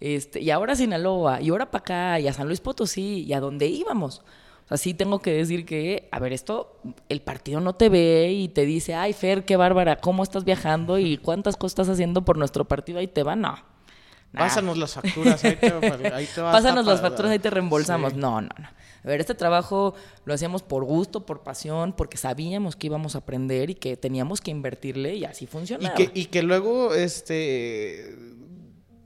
Este, y ahora a Sinaloa, y ahora para acá, y a San Luis Potosí, y a dónde íbamos. O sea, sí tengo que decir que, a ver, esto, el partido no te ve y te dice, ay, Fer, qué bárbara, ¿cómo estás viajando y cuántas cosas estás haciendo por nuestro partido? Ahí te va, no. Pásanos las facturas, ahí te, ahí te Pásanos las facturas, ahí te reembolsamos. No, no, no. A ver, este trabajo lo hacíamos por gusto, por pasión, porque sabíamos que íbamos a aprender y que teníamos que invertirle y así funcionaba. Y que, y que luego, este,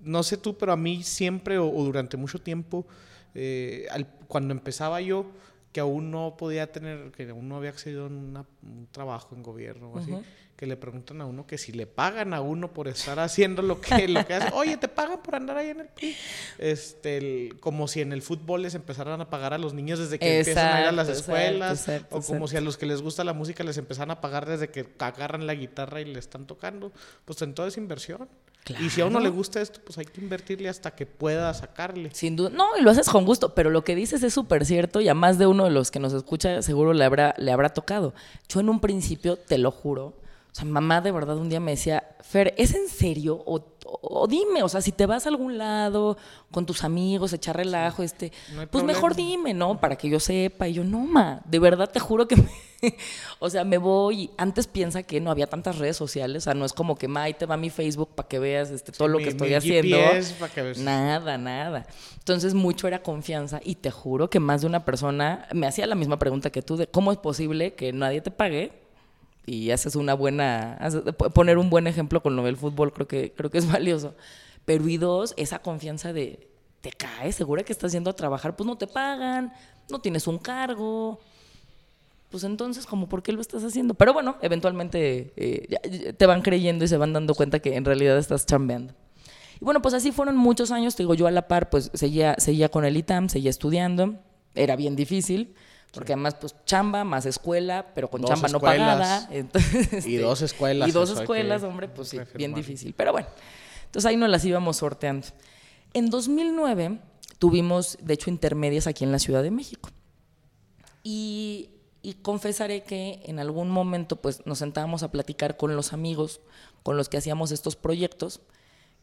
no sé tú, pero a mí siempre o, durante mucho tiempo, eh, cuando empezaba yo, que aún no podía tener, que aún no había accedido a una- un trabajo en gobierno o así, que le preguntan a uno que si le pagan a uno por estar haciendo lo que, lo que hace. Oye, ¿te pagan por andar ahí en el PRI? Este, el- como si en el fútbol les empezaran a pagar a los niños desde que empiezan a ir a las exacto, escuelas. exacto, o como si a los que les gusta la música les empezaran a pagar desde que agarran la guitarra y le están tocando. Pues en todo es inversión. Y si a uno le gusta esto, pues hay que invertirle hasta que pueda sacarle. Sin duda. No, y lo haces con gusto, pero lo que dices es súper cierto y a más de uno de los que nos escucha seguro le habrá, le habrá tocado. Yo en un principio, te lo juro, o sea, mamá de verdad un día me decía, Fer, ¿es en serio? O, o- o dime, o sea, si te vas a algún lado con tus amigos, echar relajo, este, No pues mejor dime, ¿no? Para que yo sepa. Y yo, no, ma, de verdad te juro que me... o sea, me voy. Antes piensa que no había tantas redes sociales, o sea, no es como que, ma, ahí te va mi Facebook para que veas este, todo lo mi- que estoy mi haciendo. GPS pa' que veas. Nada, nada. Entonces mucho era confianza y te juro que más de una persona me hacía la misma pregunta que tú de cómo es posible que nadie te pague y haces una buena, poner un buen ejemplo con lo del fútbol creo que, creo que es valioso. Pero y dos, esa confianza de, te caes, segura que estás yendo a trabajar, pues no te pagan, no tienes un cargo. Pues entonces, como por qué lo estás haciendo? Pero bueno, eventualmente eh, te van creyendo y se van dando cuenta que en realidad estás chambeando. Y bueno, pues así fueron muchos años, te digo, yo a la par, pues seguía, seguía con el ITAM, seguía estudiando, era bien difícil, porque además, pues chamba más escuela, pero con Dos chamba no pagada. Entonces, Y este, dos escuelas, Y dos escuelas, hombre, pues sí, bien difícil. Pero bueno, entonces ahí nos las íbamos sorteando. En 2009 tuvimos, de hecho, intermedias aquí en la Ciudad de México. Y, y confesaré que en algún momento pues nos sentábamos a platicar con los amigos con los que hacíamos estos proyectos,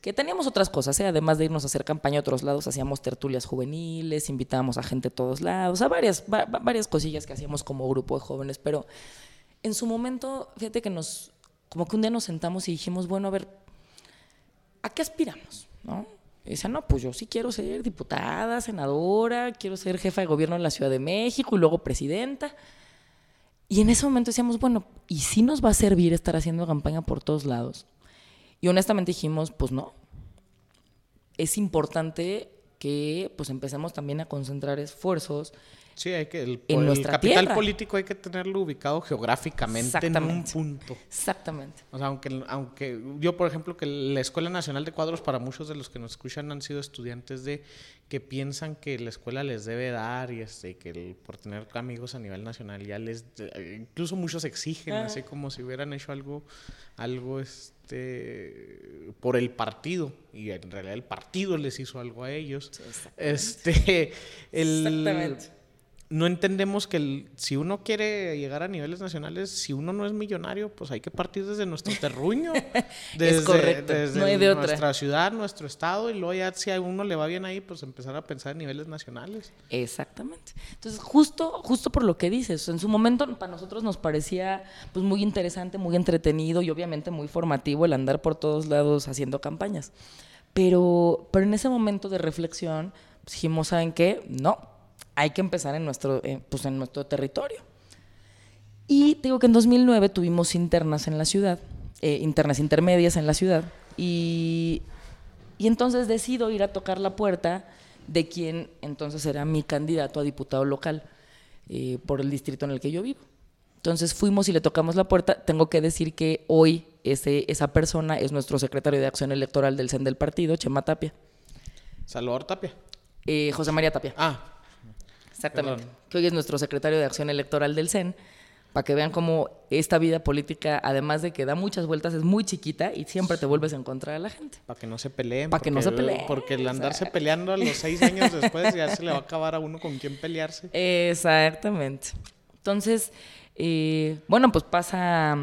que teníamos otras cosas, ¿eh? además de irnos a hacer campaña a otros lados, hacíamos tertulias juveniles, invitábamos a gente de todos lados, a varias, va- va- varias cosillas que hacíamos como grupo de jóvenes, pero en su momento, fíjate que nos, como que un día nos sentamos y dijimos, bueno, a ver, ¿a qué aspiramos? ¿No? Y decía, no, pues yo sí quiero ser diputada, senadora, quiero ser jefa de gobierno en la Ciudad de México y luego presidenta. Y en ese momento decíamos, bueno, ¿y si nos va a servir estar haciendo campaña por todos lados? Y honestamente dijimos, pues no. Es importante que pues empecemos también a concentrar esfuerzos Sí, hay que el, En el nuestra capital tierra. político hay que tenerlo ubicado geográficamente en un punto. Exactamente. O sea, aunque, aunque yo, por ejemplo, que la Escuela Nacional de Cuadros, para muchos de los que nos escuchan han sido estudiantes de que piensan que la escuela les debe dar y este, que el- por tener amigos a nivel nacional ya les... eh, Incluso muchos exigen, Ah. así como si hubieran hecho algo, algo este, por el partido. Y en realidad el partido les hizo algo a ellos. Este, el, Exactamente. No entendemos que el- si uno quiere llegar a niveles nacionales, si uno no es millonario, pues hay que partir desde nuestro terruño. desde, correcto, desde no hay de otra. nuestra ciudad, nuestro estado, y luego ya si a uno le va bien ahí, pues empezar a pensar en niveles nacionales. Exactamente. Entonces, justo, justo por lo que dices, en su momento para nosotros nos parecía pues muy interesante, muy entretenido y obviamente muy formativo el andar por todos lados haciendo campañas. Pero, pero en ese momento de reflexión pues, dijimos, ¿saben qué? No, hay que empezar en nuestro, eh, pues, en nuestro territorio. Y te digo que en 2009 tuvimos internas en la ciudad, eh, internas intermedias en la ciudad, y, y entonces decido ir a tocar la puerta de quien entonces era mi candidato a diputado local eh, por el distrito en el que yo vivo. Entonces fuimos y le tocamos la puerta. Tengo que decir que hoy ese, esa persona es nuestro secretario de Acción Electoral del CEN del partido, Chema Tapia. Salvador Tapia. Eh, José María Tapia. Ah, Exactamente. Perdón. Que hoy es nuestro secretario de Acción Electoral del CEN, para que vean cómo esta vida política, además de que da muchas vueltas, es muy chiquita y siempre te vuelves a encontrar a la gente. para que no se peleen. Pa' que no se peleen, Porque el andarse o sea. peleando a los seis años después ya se le va a acabar a uno con quién pelearse. Exactamente. Entonces, eh, bueno, pues pasa,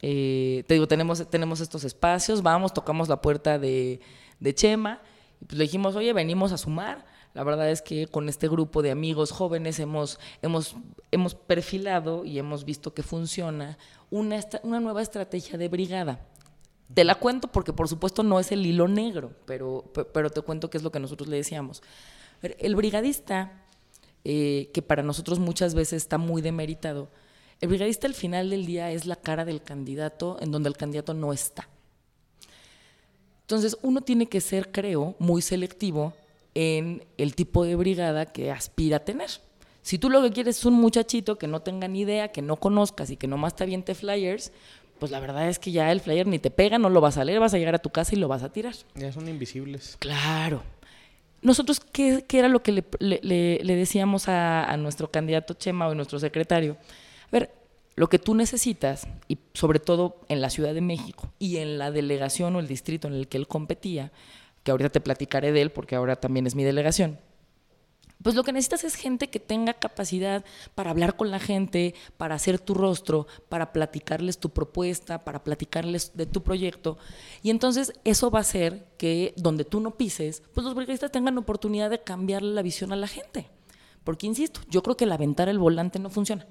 eh, te digo, tenemos, tenemos estos espacios, vamos, tocamos la puerta de, de Chema, y pues le dijimos, oye, venimos a sumar. La verdad es que con este grupo de amigos jóvenes hemos, hemos, hemos perfilado y hemos visto que funciona una, una nueva estrategia de brigada. Te la cuento porque por supuesto no es el hilo negro, pero, pe- pero te cuento qué es lo que nosotros le decíamos. El brigadista, eh, que para nosotros muchas veces está muy demeritado, el brigadista al final del día es la cara del candidato en donde el candidato no está. Entonces uno tiene que ser, creo, muy selectivo en el tipo de brigada que aspira a tener. Si tú lo que quieres es un muchachito que no tenga ni idea, que no conozcas y que nomás te aviente flyers, pues la verdad es que ya el flyer ni te pega, no lo vas a leer, vas a llegar a tu casa y lo vas a tirar. Ya son invisibles. Claro. Nosotros, ¿qué, qué era lo que le, le- le decíamos a, a nuestro candidato Chema o nuestro secretario? A ver, lo que tú necesitas, y sobre todo en la Ciudad de México y en la delegación o el distrito en el que él competía, que ahorita te platicaré de él porque ahora también es mi delegación, pues lo que necesitas es gente que tenga capacidad para hablar con la gente, para hacer tu rostro, para platicarles tu propuesta, para platicarles de tu proyecto. Y entonces eso va a hacer que donde tú no pises, pues los brigadistas tengan oportunidad de cambiarle la visión a la gente. Porque, insisto, yo creo que el aventar el volante no funciona.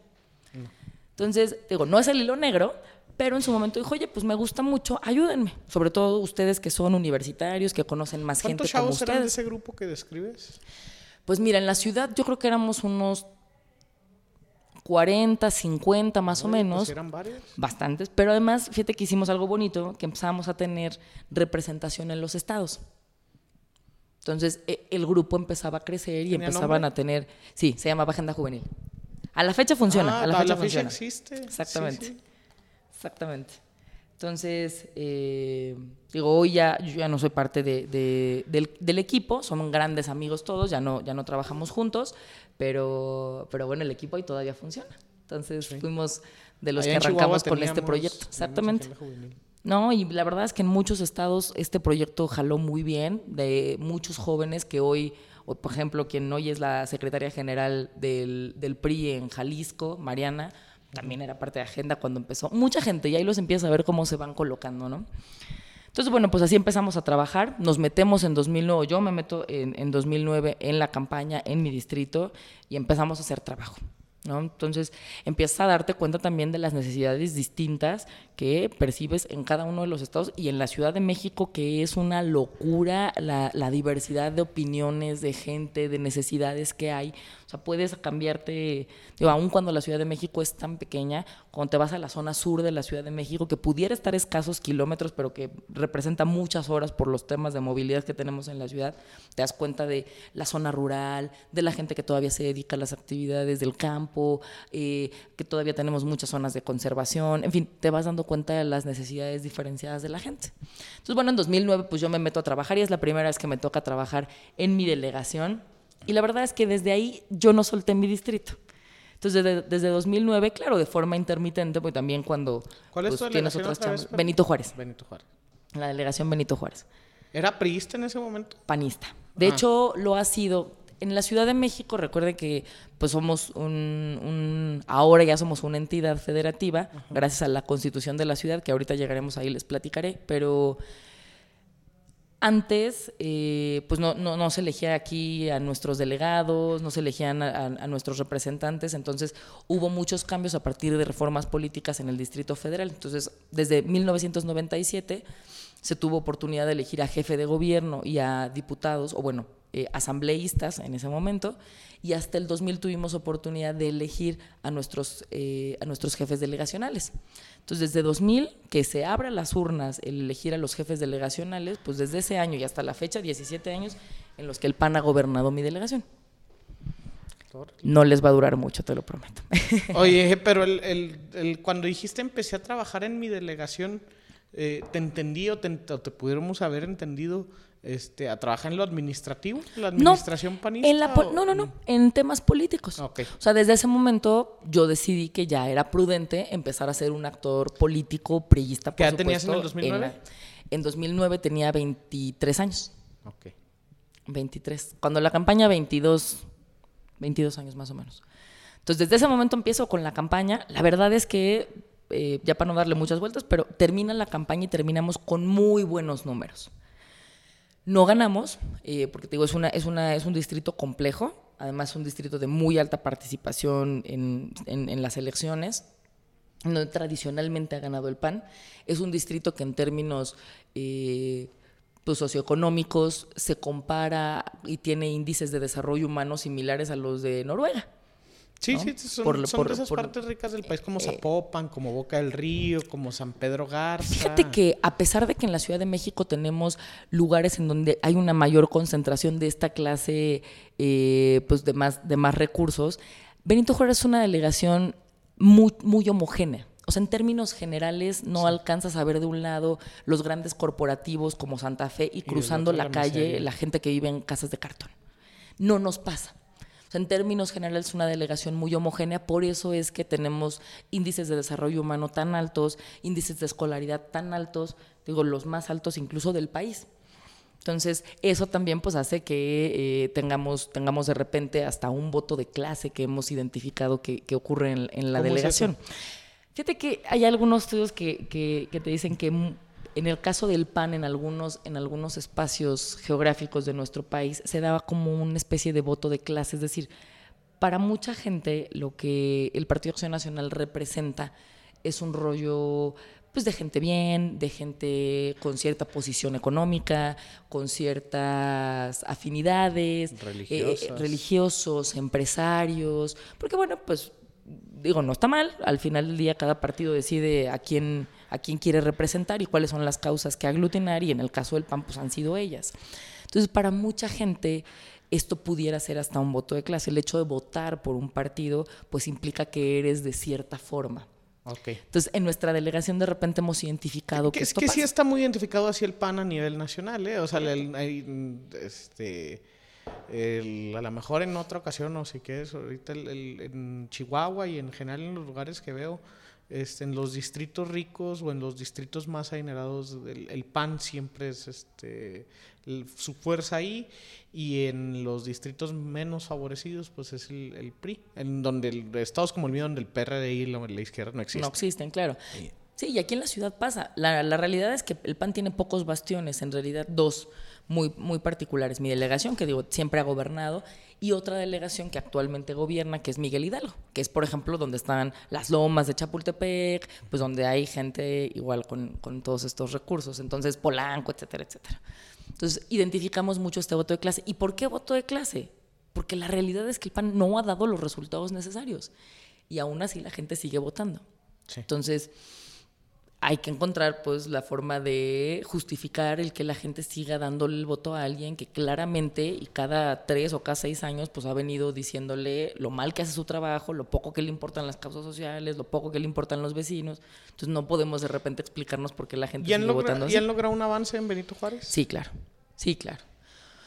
Entonces, digo, no es el hilo negro, pero en su momento dijo, oye, pues me gusta mucho, ayúdenme. Sobre todo ustedes que son universitarios, que conocen más gente ¿Cuántos como chavos eran de ustedes. ese grupo que describes? Pues mira, en la ciudad yo creo que éramos unos 40, 50 más o pues menos. eran varios. Bastantes. Pero además, fíjate que hicimos algo bonito, que empezamos a tener representación en los estados. Entonces, e- el grupo empezaba a crecer y ¿Tenía empezaban nombre? a tener... Sí, se llamaba Agenda Juvenil. A la fecha funciona. Ah, a la fecha funciona. existe. Sí, Exactamente. sí. Exactamente. Entonces, eh, digo, hoy ya, yo ya no soy parte de- de- del, del equipo, somos grandes amigos todos, ya no, ya no trabajamos juntos, pero, pero bueno, el equipo ahí todavía funciona. Entonces, fuimos de los Allá que arrancamos con este proyecto. Exactamente. No, y la verdad es que en muchos estados este proyecto jaló muy bien, de muchos jóvenes que hoy, o por ejemplo, quien hoy es la secretaria general del, del PRI en Jalisco, Mariana, también era parte de Agenda cuando empezó. Mucha gente, y ahí los empieza a ver cómo se van colocando, ¿no? Entonces, bueno, pues así empezamos a trabajar. Nos metemos en 2009, yo me meto en, en 2009 en la campaña, en mi distrito, y empezamos a hacer trabajo. ¿no? Entonces, empiezas a darte cuenta también de las necesidades distintas que percibes en cada uno de los estados y en la Ciudad de México, que es una locura la, la diversidad de opiniones, de gente, de necesidades que hay. O sea, puedes cambiarte, digo, aun cuando la Ciudad de México es tan pequeña, cuando te vas a la zona sur de la Ciudad de México, que pudiera estar escasos kilómetros, pero que representa muchas horas por los temas de movilidad que tenemos en la ciudad, te das cuenta de la zona rural, de la gente que todavía se dedica a las actividades del campo, eh, que todavía tenemos muchas zonas de conservación, en fin, te vas dando cuenta de las necesidades diferenciadas de la gente. Entonces, bueno, en 2009 pues yo me meto a trabajar y es la primera vez que me toca trabajar en mi delegación y la verdad es que desde ahí yo no solté mi distrito. Entonces, desde, desde 2009, claro, de forma intermitente, pues también cuando ¿Cuál es pues, tu tienes otras otra vez? Benito Juárez, Benito Juárez. la delegación Benito Juárez ¿Era priista en ese momento? panista. De Ah. hecho, lo ha sido. En la Ciudad de México, recuerde que pues somos un, un- ahora ya somos una entidad federativa, gracias a la constitución de la ciudad, que ahorita llegaremos ahí, les platicaré, pero antes, eh, pues no, no, no se elegía aquí a nuestros delegados, no se elegían a, a- a nuestros representantes, entonces hubo muchos cambios a partir de reformas políticas en el Distrito Federal. Entonces, desde 1997 se tuvo oportunidad de elegir a jefe de gobierno y a diputados, o bueno, eh, asambleístas en ese momento, y hasta el 2000 tuvimos oportunidad de elegir a nuestros, eh, a nuestros jefes delegacionales. Entonces, desde 2000, que se abran las urnas el elegir a los jefes delegacionales, pues desde ese año y hasta la fecha, 17 años, en los que el PAN ha gobernado mi delegación. No les va a durar mucho, te lo prometo. Oye, pero el, el- cuando dijiste empecé a trabajar en mi delegación, eh, ¿te entendí o te, o te pudiéramos haber entendido este, a trabajar en lo administrativo? ¿La administración panista? En la pol- o- no, no, no, en temas políticos. Ok. O sea, desde ese momento yo decidí que ya era prudente empezar a ser un actor político, priista, por ¿Qué edad tenías en el supuesto, 2009? la- En, 2009 tenía 23 años, Ok. 23. Cuando la campaña 22, 22 años más o menos. Entonces, desde ese momento empiezo con la campaña. La verdad es que, eh, ya para no darle muchas vueltas, pero termina la campaña y terminamos con muy buenos números. No ganamos, eh, porque te digo, es, una, es, una, es un distrito complejo, además es un distrito de muy alta participación en, las elecciones, donde tradicionalmente ha ganado el PAN. Es un distrito que en términos eh, pues, socioeconómicos se compara y tiene índices de desarrollo humano similares a los de Noruega. Sí, sí, son, son de esas partes ricas del país como eh, Zapopan, como Boca del Río, como San Pedro Garza. Fíjate que a pesar de que en la Ciudad de México tenemos lugares en donde hay una mayor concentración de esta clase eh, pues de, más, de más recursos, Benito Juárez es una delegación muy, muy homogénea. O sea, en términos generales, no alcanzas a ver de un lado los grandes corporativos como Santa Fe y cruzando la calle la gente que vive en casas de cartón. No nos pasa en términos generales es una delegación muy homogénea, por eso es que tenemos índices de desarrollo humano tan altos, índices de escolaridad tan altos, digo, los más altos incluso del país. Entonces, eso también pues hace que eh, tengamos, tengamos de repente hasta un voto de clase que hemos identificado que, ocurre en, la delegación. Fíjate que hay algunos estudios que, que te dicen que en el caso del PAN, en algunos, en algunos espacios geográficos de nuestro país, se daba como una especie de voto de clase. Es decir, para mucha gente lo que el Partido Acción Nacional representa es un rollo pues de gente bien, de gente con cierta posición económica, con ciertas afinidades, eh, religiosos, empresarios, porque bueno, pues digo, no está mal, al final del día cada partido decide a quién a quién quiere representar y cuáles son las causas que aglutinar y en el caso del PAN pues han sido ellas. Entonces para mucha gente esto pudiera ser hasta un voto de clase. El hecho de votar por un partido pues implica que eres de cierta forma. Okay. Entonces, en nuestra delegación de repente hemos identificado que, es que sí está muy identificado así el PAN a nivel nacional, ¿eh? O sea, este, a lo mejor en otra ocasión, no sé qué es, ahorita en Chihuahua y en general en los lugares que veo, este, en los distritos ricos o en los distritos más adinerados, el, PAN siempre es este, su fuerza ahí y en los distritos menos favorecidos pues es el, PRI, en donde estados como el mío, donde el PRD y la, la izquierda no existen. No existen, claro. Sí, y aquí en la ciudad pasa. La, la realidad es que el PAN tiene pocos bastiones, en realidad dos muy, muy particulares. Mi delegación, que digo, siempre ha gobernado, y otra delegación que actualmente gobierna, que es Miguel Hidalgo, que es, por ejemplo, donde están las lomas de Chapultepec, pues donde hay gente igual con, con todos estos recursos, entonces Polanco, etcétera, etcétera. Entonces, identificamos mucho este voto de clase. ¿Y por qué voto de clase? Porque la realidad es que el PAN no ha dado los resultados necesarios y aún así la gente sigue votando. Entonces, hay que encontrar pues la forma de justificar el que la gente siga dándole el voto a alguien que claramente y cada tres o cada seis años pues ha venido diciéndole lo mal que hace su trabajo, lo poco que le importan las causas sociales, lo poco que le importan los vecinos. Entonces no podemos de repente explicarnos por qué la gente sigue votando así. ¿Y han logrado un avance en Benito Juárez? Sí, claro. Sí, claro.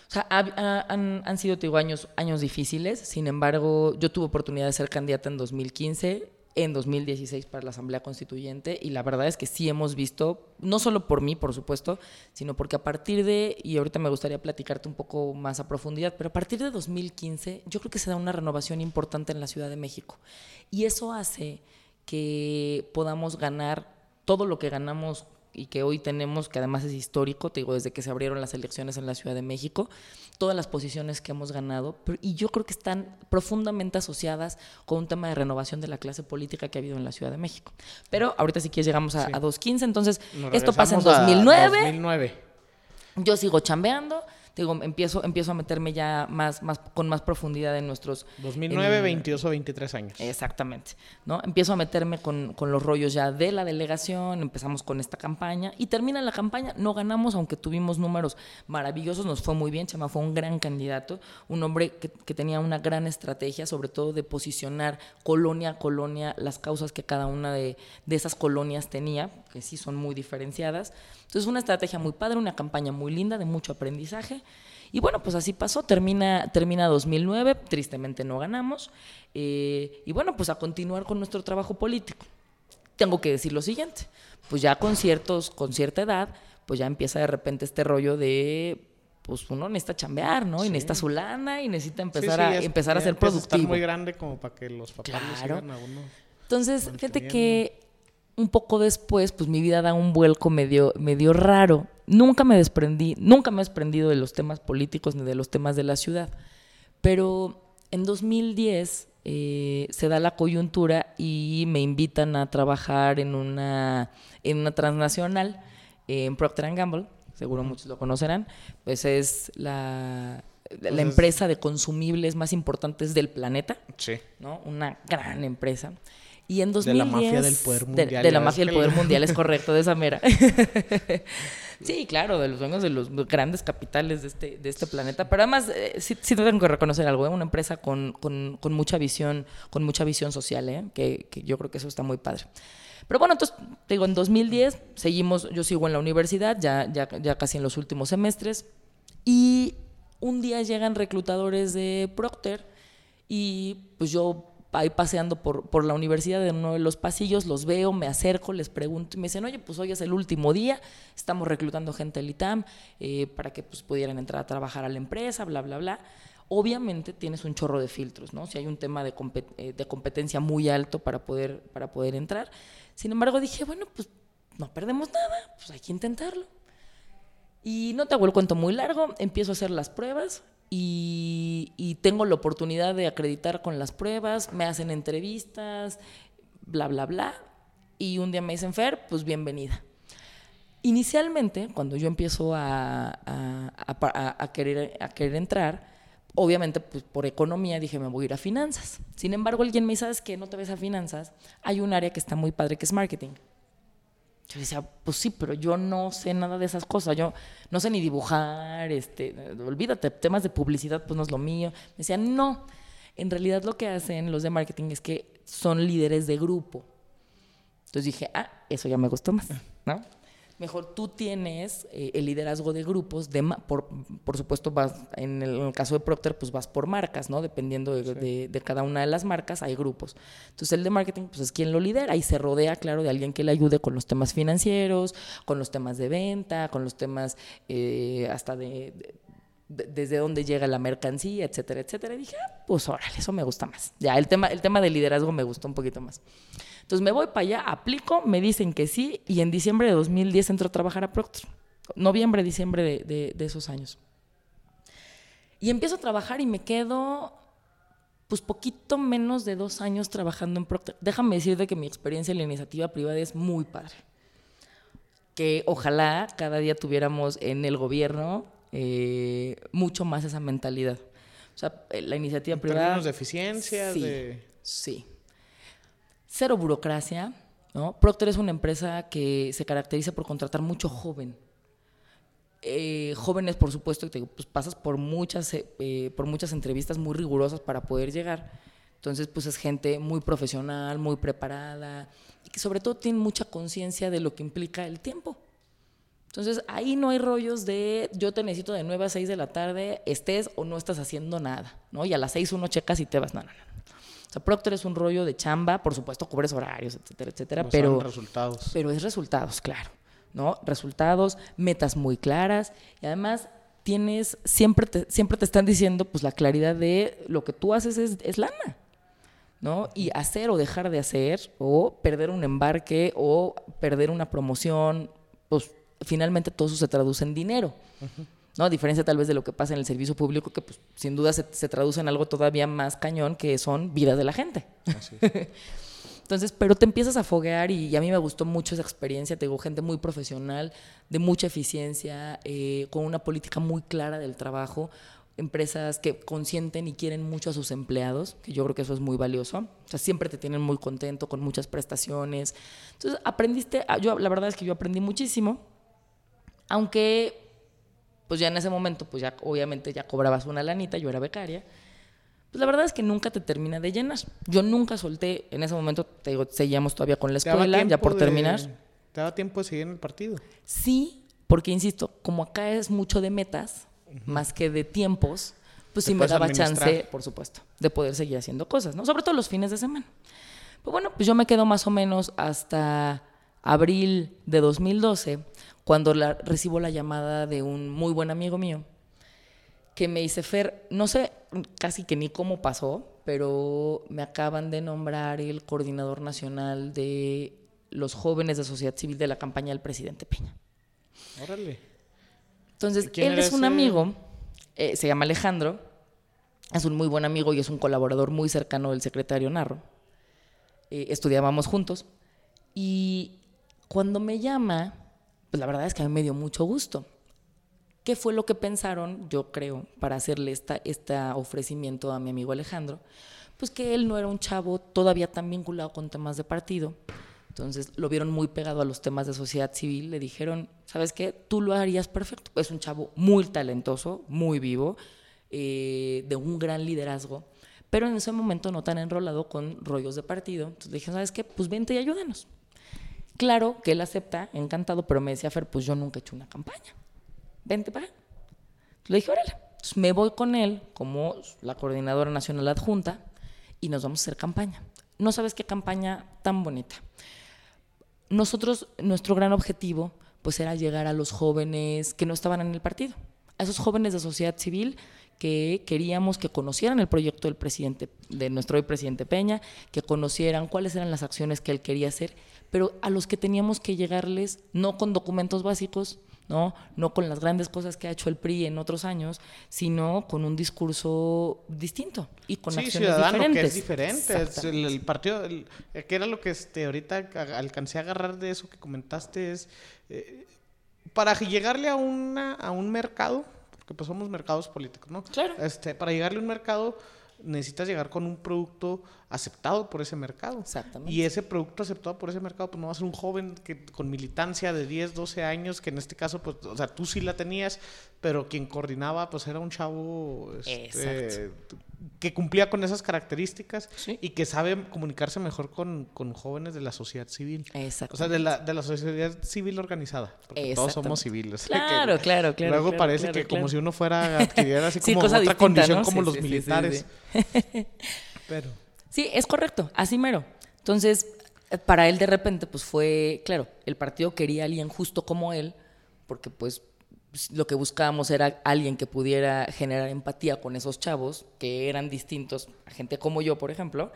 O sea, han, han, sido, digo, años, años difíciles. Sin embargo, yo tuve oportunidad de ser candidata en 2015 en 2016 para la Asamblea Constituyente y la verdad es que sí hemos visto, no solo por mí, por supuesto, sino porque a partir de, y ahorita me gustaría platicarte un poco más a profundidad, pero a partir de 2015 yo creo que se da una renovación importante en la Ciudad de México. Y eso hace que podamos ganar todo lo que ganamos y que hoy tenemos, que además es histórico, te digo, desde que se abrieron las elecciones en la Ciudad de México, todas las posiciones que hemos ganado, y yo creo que están profundamente asociadas con un tema de renovación de la clase política que ha habido en la Ciudad de México. Pero ahorita si quieres llegamos a, 2.15, entonces esto pasa en 2009. 2009. Yo sigo chambeando digo, empiezo, empiezo a meterme ya más, más, con más profundidad en nuestros... 2009, 22 o 23 años. Exactamente, ¿no? Empiezo a meterme con, con, los rollos ya de la delegación, empezamos con esta campaña y termina la campaña, no ganamos, aunque tuvimos números maravillosos, nos fue muy bien, Chema fue un gran candidato, un hombre que, que tenía una gran estrategia, sobre todo de posicionar colonia a colonia las causas que cada una de, de esas colonias tenía, que sí son muy diferenciadas. Entonces, una estrategia muy padre, una campaña muy linda, de mucho aprendizaje. Y bueno, pues así pasó, termina, termina 2009, tristemente no ganamos. Eh, y bueno, pues a continuar con nuestro trabajo político. Tengo que decir lo siguiente, pues ya con, ciertos, con cierta edad, pues ya empieza de repente este rollo de pues uno necesita chambear, ¿no? Y necesita su lana y necesita empezar a empezar a ser productivo. muy grande como para que los papás sigan a uno. Entonces, fíjate que un poco después, pues mi vida da un vuelco medio, medio raro. Nunca me desprendí, nunca me he desprendido de los temas políticos ni de los temas de la ciudad. Pero en 2010 eh, se da la coyuntura y me invitan a trabajar en una, en una transnacional, en Procter Gamble, seguro muchos lo conocerán, pues es la la empresa de consumibles más importantes del planeta. Sí. ¿no? Una gran empresa. Y en 2010... De la mafia del poder mundial. De, de la mafia del poder mundial, es correcto, de esa mera. sí, claro, de los dueños de los grandes capitales de este, de este planeta. Pero además, eh, sí, sí te tengo que reconocer algo, ¿eh? una empresa con, con- con mucha visión, con mucha visión social, ¿eh? que, que yo creo que eso está muy padre. Pero bueno, entonces, te digo, en 2010 seguimos, yo sigo en la universidad, ya, ya, ya casi en los últimos semestres, y un día llegan reclutadores de Procter y pues yo ahí paseando por, por la universidad en uno de los pasillos, los veo, me acerco, les pregunto y me dicen, oye, pues hoy es el último día, estamos reclutando gente del ITAM eh, para que pues pudieran entrar a trabajar a la empresa, bla, bla, bla. Obviamente tienes un chorro de filtros, ¿no? Si hay un tema de, compet- eh, de competencia muy alto para poder, para poder entrar. Sin embargo, dije, bueno, pues no perdemos nada, pues hay que intentarlo. Y no te hago el cuento muy largo, empiezo a hacer las pruebas y, tengo la oportunidad de acreditar con las pruebas, me hacen entrevistas, bla, bla, bla. Y un día me dicen, Fer, pues bienvenida. Inicialmente, cuando yo empiezo a querer, a querer entrar, obviamente pues, por economía dije, me voy a ir a finanzas. Sin embargo, alguien me dice, ¿sabes qué? No te ves a finanzas. Hay un área que está muy padre que es marketing. Yo decía, pues sí, pero yo no sé nada de esas cosas. Yo no sé ni dibujar, este, olvídate, temas de publicidad, pues no es lo mío. Me decían, no. En realidad lo que hacen los de marketing es que son líderes de grupo. Entonces dije, ah, eso ya me gustó más, ¿no? Mejor tú tienes eh, el liderazgo de grupos, de por, por supuesto vas, en el, en el caso de Procter, pues vas por marcas, ¿no? Dependiendo de, de- de cada una de las marcas, hay grupos. Entonces el de marketing, pues es quien lo lidera y se rodea, claro, de alguien que le ayude con los temas financieros, con los temas de venta, con los temas eh, hasta de, de- de- desde dónde llega la mercancía, etcétera, etcétera. Y dije, ah, pues órale, eso me gusta más. Ya, el tema, el tema de liderazgo me gustó un poquito más. Entonces me voy para allá, aplico, me dicen que sí, y en diciembre de 2010 entro a trabajar a Procter. Noviembre, diciembre de, de- de esos años. Y empiezo a trabajar y me quedo, pues poquito menos de dos años trabajando en Procter. Déjame decirte que mi experiencia en la iniciativa privada es muy padre. Que ojalá cada día tuviéramos en el gobierno eh, mucho más esa mentalidad. O sea, eh, la iniciativa En privada... de eficiencia, Sí, de... sí. Cero burocracia, ¿no? Procter es una empresa que se caracteriza por contratar mucho joven. Eh, jóvenes, por supuesto, digo, pues pasas por muchas, eh, eh, por muchas entrevistas muy rigurosas para poder llegar. Entonces, pues es gente muy profesional, muy preparada, y que sobre todo tiene mucha conciencia de lo que implica el tiempo. Entonces, ahí no hay rollos de yo te necesito de 9 a 6 de la tarde, estés o no estás haciendo nada, ¿no? Y a las 6 uno checas y te vas. No, no, no. O sea, Procter es un rollo de chamba, por supuesto, cubres horarios, etcétera, etcétera, basado pero, resultados. pero es resultados, claro, ¿no? Resultados, metas muy claras y además tienes, siempre te, siempre te están diciendo, pues, la claridad de lo que tú haces es, es lana. ¿no? Y hacer o dejar de hacer, o perder un embarque, o perder una promoción, pues finalmente todo eso se traduce en dinero. ¿No? A diferencia tal vez de lo que pasa en el servicio público, que pues, sin duda se, se traduce en algo todavía más cañón, que son vidas de la gente. Así es. Entonces, pero te empiezas a foguear y, y a mí me gustó mucho esa experiencia. Te digo, gente muy profesional, de mucha eficiencia, eh, con una política muy clara del trabajo, empresas que consienten y quieren mucho a sus empleados, que yo creo que eso es muy valioso. O sea, siempre te tienen muy contento con muchas prestaciones. Entonces, aprendiste, ah, yo la verdad es que yo aprendí muchísimo, aunque pues ya en ese momento, pues ya obviamente ya cobrabas una lanita, yo era becaria. Pues la verdad es que nunca te termina de llenar. Yo nunca solté, en ese momento, te digo, seguíamos todavía con la ¿Te daba escuela, ya por de- terminar. ¿Te daba tiempo de seguir en el partido? Sí, porque insisto, como acá es mucho de metas, más que de tiempos, pues sí me daba chance, por supuesto, de poder seguir haciendo cosas, ¿no? Sobre todo los fines de semana. Pues bueno, pues yo me quedo más o menos hasta abril de 2012, cuando la- recibo la llamada de un muy buen amigo mío, que me dice, Fer, no sé casi que ni cómo pasó, pero me acaban de nombrar el coordinador nacional de los jóvenes de sociedad civil de la campaña del presidente Peña. Órale. Entonces, ¿Quién él es un ese? amigo, eh, se llama Alejandro, es un muy buen amigo y es un colaborador muy cercano del secretario Narro. Eh, estudiábamos juntos. Y cuando me llama, pues la verdad es que a mí me dio mucho gusto. ¿Qué fue lo que pensaron, yo creo, para hacerle esta, este ofrecimiento a mi amigo Alejandro? Pues que él no era un chavo todavía tan vinculado con temas de partido. Entonces lo vieron muy pegado a los temas de sociedad civil. Le dijeron, ¿sabes qué? Tú lo harías perfecto. Es un chavo muy talentoso, muy vivo, eh, de un gran liderazgo, pero en ese momento no tan enrolado con rollos de partido. Entonces le dije, ¿sabes qué? Pues vente y ayúdanos. Claro que él acepta, encantado, pero me decía Fer, pues yo nunca he hecho una campaña vente para. Le dije, órale. Entonces me voy con él como la coordinadora nacional adjunta y nos vamos a hacer campaña. No sabes qué campaña tan bonita. Nosotros, nuestro gran objetivo, pues era llegar a los jóvenes que no estaban en el partido, a esos jóvenes de sociedad civil que queríamos que conocieran el proyecto del presidente, de nuestro hoy presidente Peña, que conocieran cuáles eran las acciones que él quería hacer, pero a los que teníamos que llegarles no con documentos básicos, ¿no? No con las grandes cosas que ha hecho el PRI en otros años, sino con un discurso distinto y con sí, acciones ciudadano, diferentes. que es diferente. Es el, el, partido, el, que era lo que este, ahorita alcancé a agarrar de eso que comentaste, es eh, para llegarle a, una, a un mercado, porque pues somos mercados políticos, ¿no? Claro. Este, para llegarle a un mercado necesitas llegar con un producto aceptado por ese mercado. Exactamente. Y ese producto aceptado por ese mercado, pues no va a ser un joven que con militancia de 10, 12 años, que en este caso, pues, o sea, tú sí la tenías, pero quien coordinaba, pues era un chavo este, que cumplía con esas características sí. y que sabe comunicarse mejor con, con, jóvenes de la sociedad civil. Exacto. O sea, de la, de la sociedad civil organizada. Porque todos somos civiles. Claro, que, claro, claro. Luego claro, parece claro, que claro. como si uno fuera a adquirir así como cosa otra distinta, condición ¿no? como Sí, los sí, sí, militares. sí. Pero. Sí, es correcto, así mero. Entonces, para él de repente, pues fue, claro, el partido quería a alguien justo como él, porque pues lo que buscábamos era alguien que pudiera generar empatía con esos chavos, que eran distintos gente como yo, por ejemplo,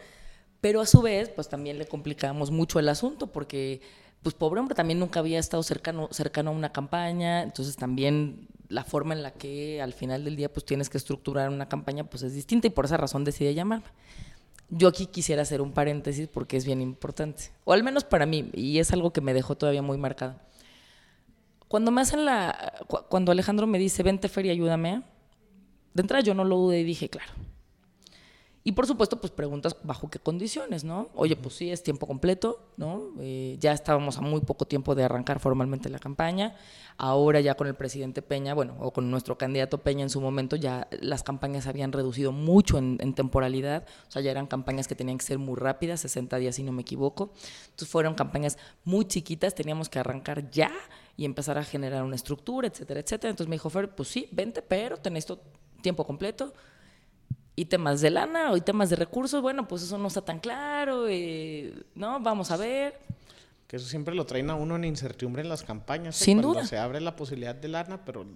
pero a su vez, pues también le complicábamos mucho el asunto, porque, pues pobre hombre, también nunca había estado cercano, cercano a una campaña, entonces también la forma en la que al final del día, pues tienes que estructurar una campaña, pues es distinta y por esa razón decidí llamarme. Yo aquí quisiera hacer un paréntesis porque es bien importante, o al menos para mí, y es algo que me dejó todavía muy marcado. Cuando me hacen la. Cuando Alejandro me dice, vente, Fer, y ayúdame, de entrada yo no lo dudé y dije, claro. Y por supuesto, pues preguntas bajo qué condiciones, ¿no? Oye, pues sí, es tiempo completo, ¿no? Eh, ya estábamos a muy poco tiempo de arrancar formalmente la campaña. Ahora ya con el presidente Peña, bueno, o con nuestro candidato Peña en su momento, ya las campañas habían reducido mucho en, en temporalidad. O sea, ya eran campañas que tenían que ser muy rápidas, 60 días si no me equivoco. Entonces fueron campañas muy chiquitas, teníamos que arrancar ya y empezar a generar una estructura, etcétera, etcétera. Entonces me dijo, Fer, pues sí, vente, pero tenés esto tiempo completo y temas de lana o y temas de recursos, bueno, pues eso no está tan claro, eh, ¿no? Vamos a ver. Que eso siempre lo traen a uno en incertidumbre en las campañas. ¿eh? Sin Cuando duda. se abre la posibilidad de lana, pero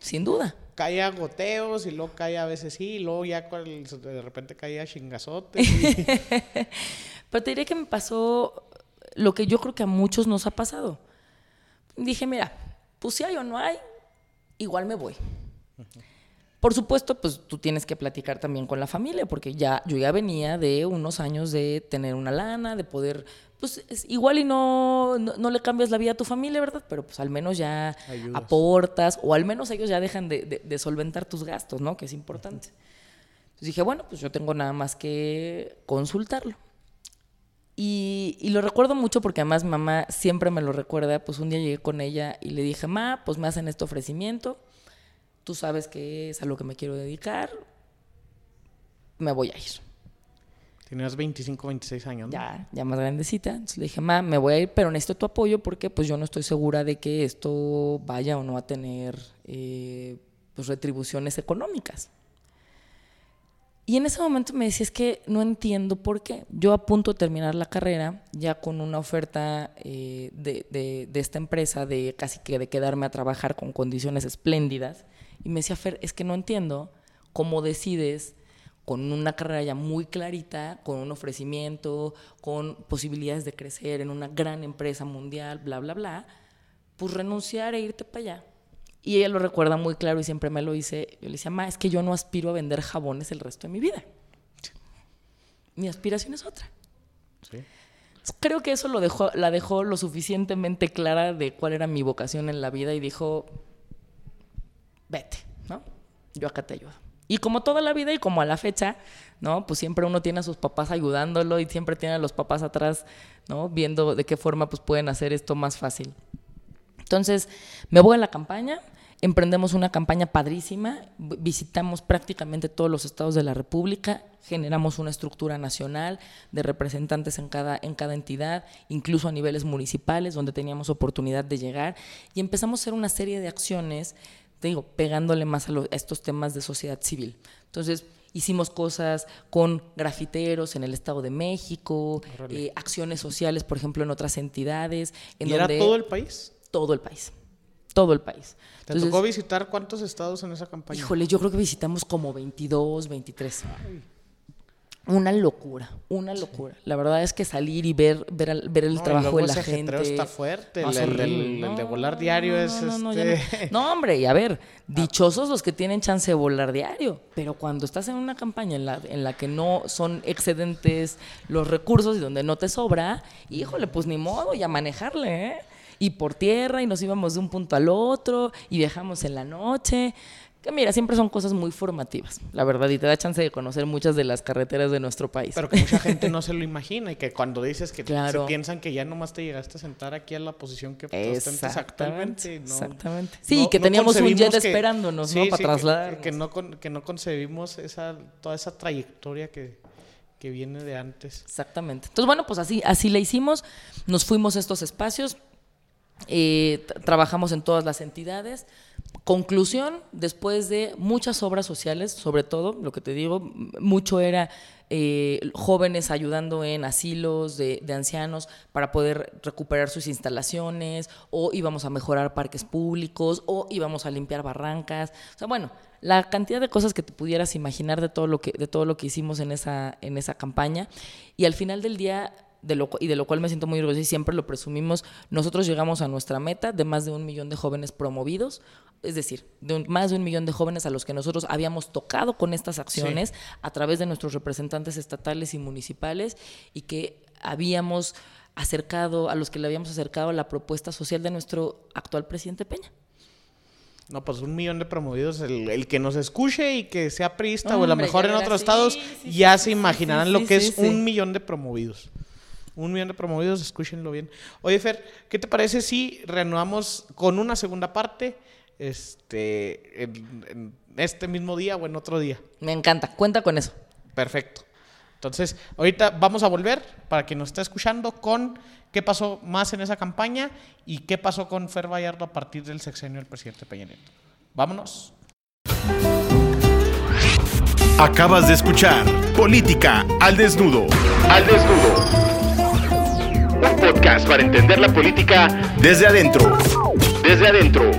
Sin duda. cae a goteos y luego cae a veces sí, y luego ya de repente cae a chingazotes. y- Pero te diré que me pasó lo que yo creo que a muchos nos ha pasado. Dije, mira, pues si hay o no hay, igual me voy. Por supuesto, pues tú tienes que platicar también con la familia, porque ya yo ya venía de unos años de tener una lana, de poder, pues es igual y no, no, no le cambias la vida a tu familia, ¿verdad? Pero pues al menos ya Ayudas. aportas, o al menos ellos ya dejan de, de- de solventar tus gastos, ¿no? Que es importante. Entonces dije, bueno, pues yo tengo nada más que consultarlo. Y, y lo recuerdo mucho porque además mi mamá siempre me lo recuerda. Pues un día llegué con ella y le dije, ma, pues me hacen este ofrecimiento. Tú sabes que es a lo que me quiero dedicar. Me voy a ir. Tenías 25, 26 años, ¿no? Ya, ya más grandecita. Entonces le dije, ma, me voy a ir, pero necesito tu apoyo porque pues yo no estoy segura de que esto vaya o no a tener eh, pues retribuciones económicas. Y en ese momento me decía, es que no entiendo por qué. Yo a punto de terminar la carrera, ya con una oferta eh, de, de- de esta empresa de casi que de quedarme a trabajar con condiciones espléndidas. Y me decía, Fer, es que no entiendo cómo decides con una carrera ya muy clarita, con un ofrecimiento, con posibilidades de crecer en una gran empresa mundial, bla, bla, bla, pues renunciar e irte para allá. Y ella lo recuerda muy claro y siempre me lo dice. Yo le decía, ma, es que yo no aspiro a vender jabones el resto de mi vida. Mi aspiración es otra. Sí. Creo que eso lo dejó, la dejó lo suficientemente clara de cuál era mi vocación en la vida y dijo, vete, ¿no? Yo acá te ayudo. Y como toda la vida y como a la fecha, ¿no? Pues siempre uno tiene a sus papás ayudándolo y siempre tiene a los papás atrás, ¿no? Viendo de qué forma pues pueden hacer esto más fácil. Entonces, me voy a la campaña, emprendemos una campaña padrísima, visitamos prácticamente todos los estados de la República, generamos una estructura nacional de representantes en cada, en cada entidad, incluso a niveles municipales, donde teníamos oportunidad de llegar, y empezamos a hacer una serie de acciones te digo, pegándole más a, estos temas de sociedad civil. Entonces, hicimos cosas con grafiteros en el Estado de México, eh, acciones sociales, por ejemplo, en otras entidades. En ¿Y era todo el país? Todo el país. Todo el país. ¿Te tocó visitar cuántos estados en esa campaña? Híjole, yo creo que visitamos como 22, 23. Una locura, una locura. La verdad es que salir y ver ver, ver el trabajo de la gente. está fuerte. el, de volar diario es. Este... No, hombre, y a ver, dichosos los que tienen chance de volar diario. Pero cuando estás en una campaña en la, en la que no son excedentes los recursos y donde no te sobra, híjole, pues ni modo, y a manejarle, ¿eh? Y por tierra, y nos íbamos de un punto al otro, y viajamos en la noche. Que mira, siempre son cosas muy formativas, la verdad, y te da chance de conocer muchas de las carreteras de nuestro país. Pero que mucha gente no se lo imagina y que cuando dices que se piensan que ya nomás te llegaste a sentar aquí a la posición que ostentas actualmente. exactamente. Sí, que teníamos un jet esperándonos, ¿no? Para trasladar. Que, no que no concebimos esa, toda esa trayectoria que, que viene de antes. Exactamente. Entonces, bueno, pues así, así le hicimos. Nos fuimos a estos espacios, eh, trabajamos en todas las entidades. Conclusión, después de muchas obras sociales, sobre todo, lo que te digo, mucho era eh, jóvenes ayudando en asilos de, ancianos para poder recuperar sus instalaciones, o íbamos a mejorar parques públicos, o íbamos a limpiar barrancas. O sea, bueno, la cantidad de cosas que te pudieras imaginar de todo lo que, de todo lo que hicimos en esa, en esa campaña. Y al final del día y de lo cual me siento muy orgulloso y siempre lo presumimos, nosotros llegamos a nuestra meta de más de un millón de jóvenes promovidos, es decir, de más de un millón de jóvenes a los que nosotros habíamos tocado con estas acciones a través de nuestros representantes estatales y municipales y que habíamos acercado, a los que le habíamos acercado la propuesta social de nuestro actual presidente Peña. No, pues un millón de promovidos. El, que nos escuche y que sea priista o a lo mejor en otros estados, ya se imaginarán lo que es un millón de promovidos. Un millón de promovidos, escúchenlo bien. Oye, Fer, ¿qué te parece si reanudamos con una segunda parte este, en, este mismo día o en otro día? Me encanta, cuenta con eso. Perfecto. Entonces, ahorita vamos a volver para quien nos esté escuchando con qué pasó más en esa campaña y qué pasó con Fer Vallardo a partir del sexenio del presidente Peña Nieto. Vámonos. Acabas de escuchar Política al Desnudo. Al Desnudo podcast para entender la política desde adentro. Desde adentro.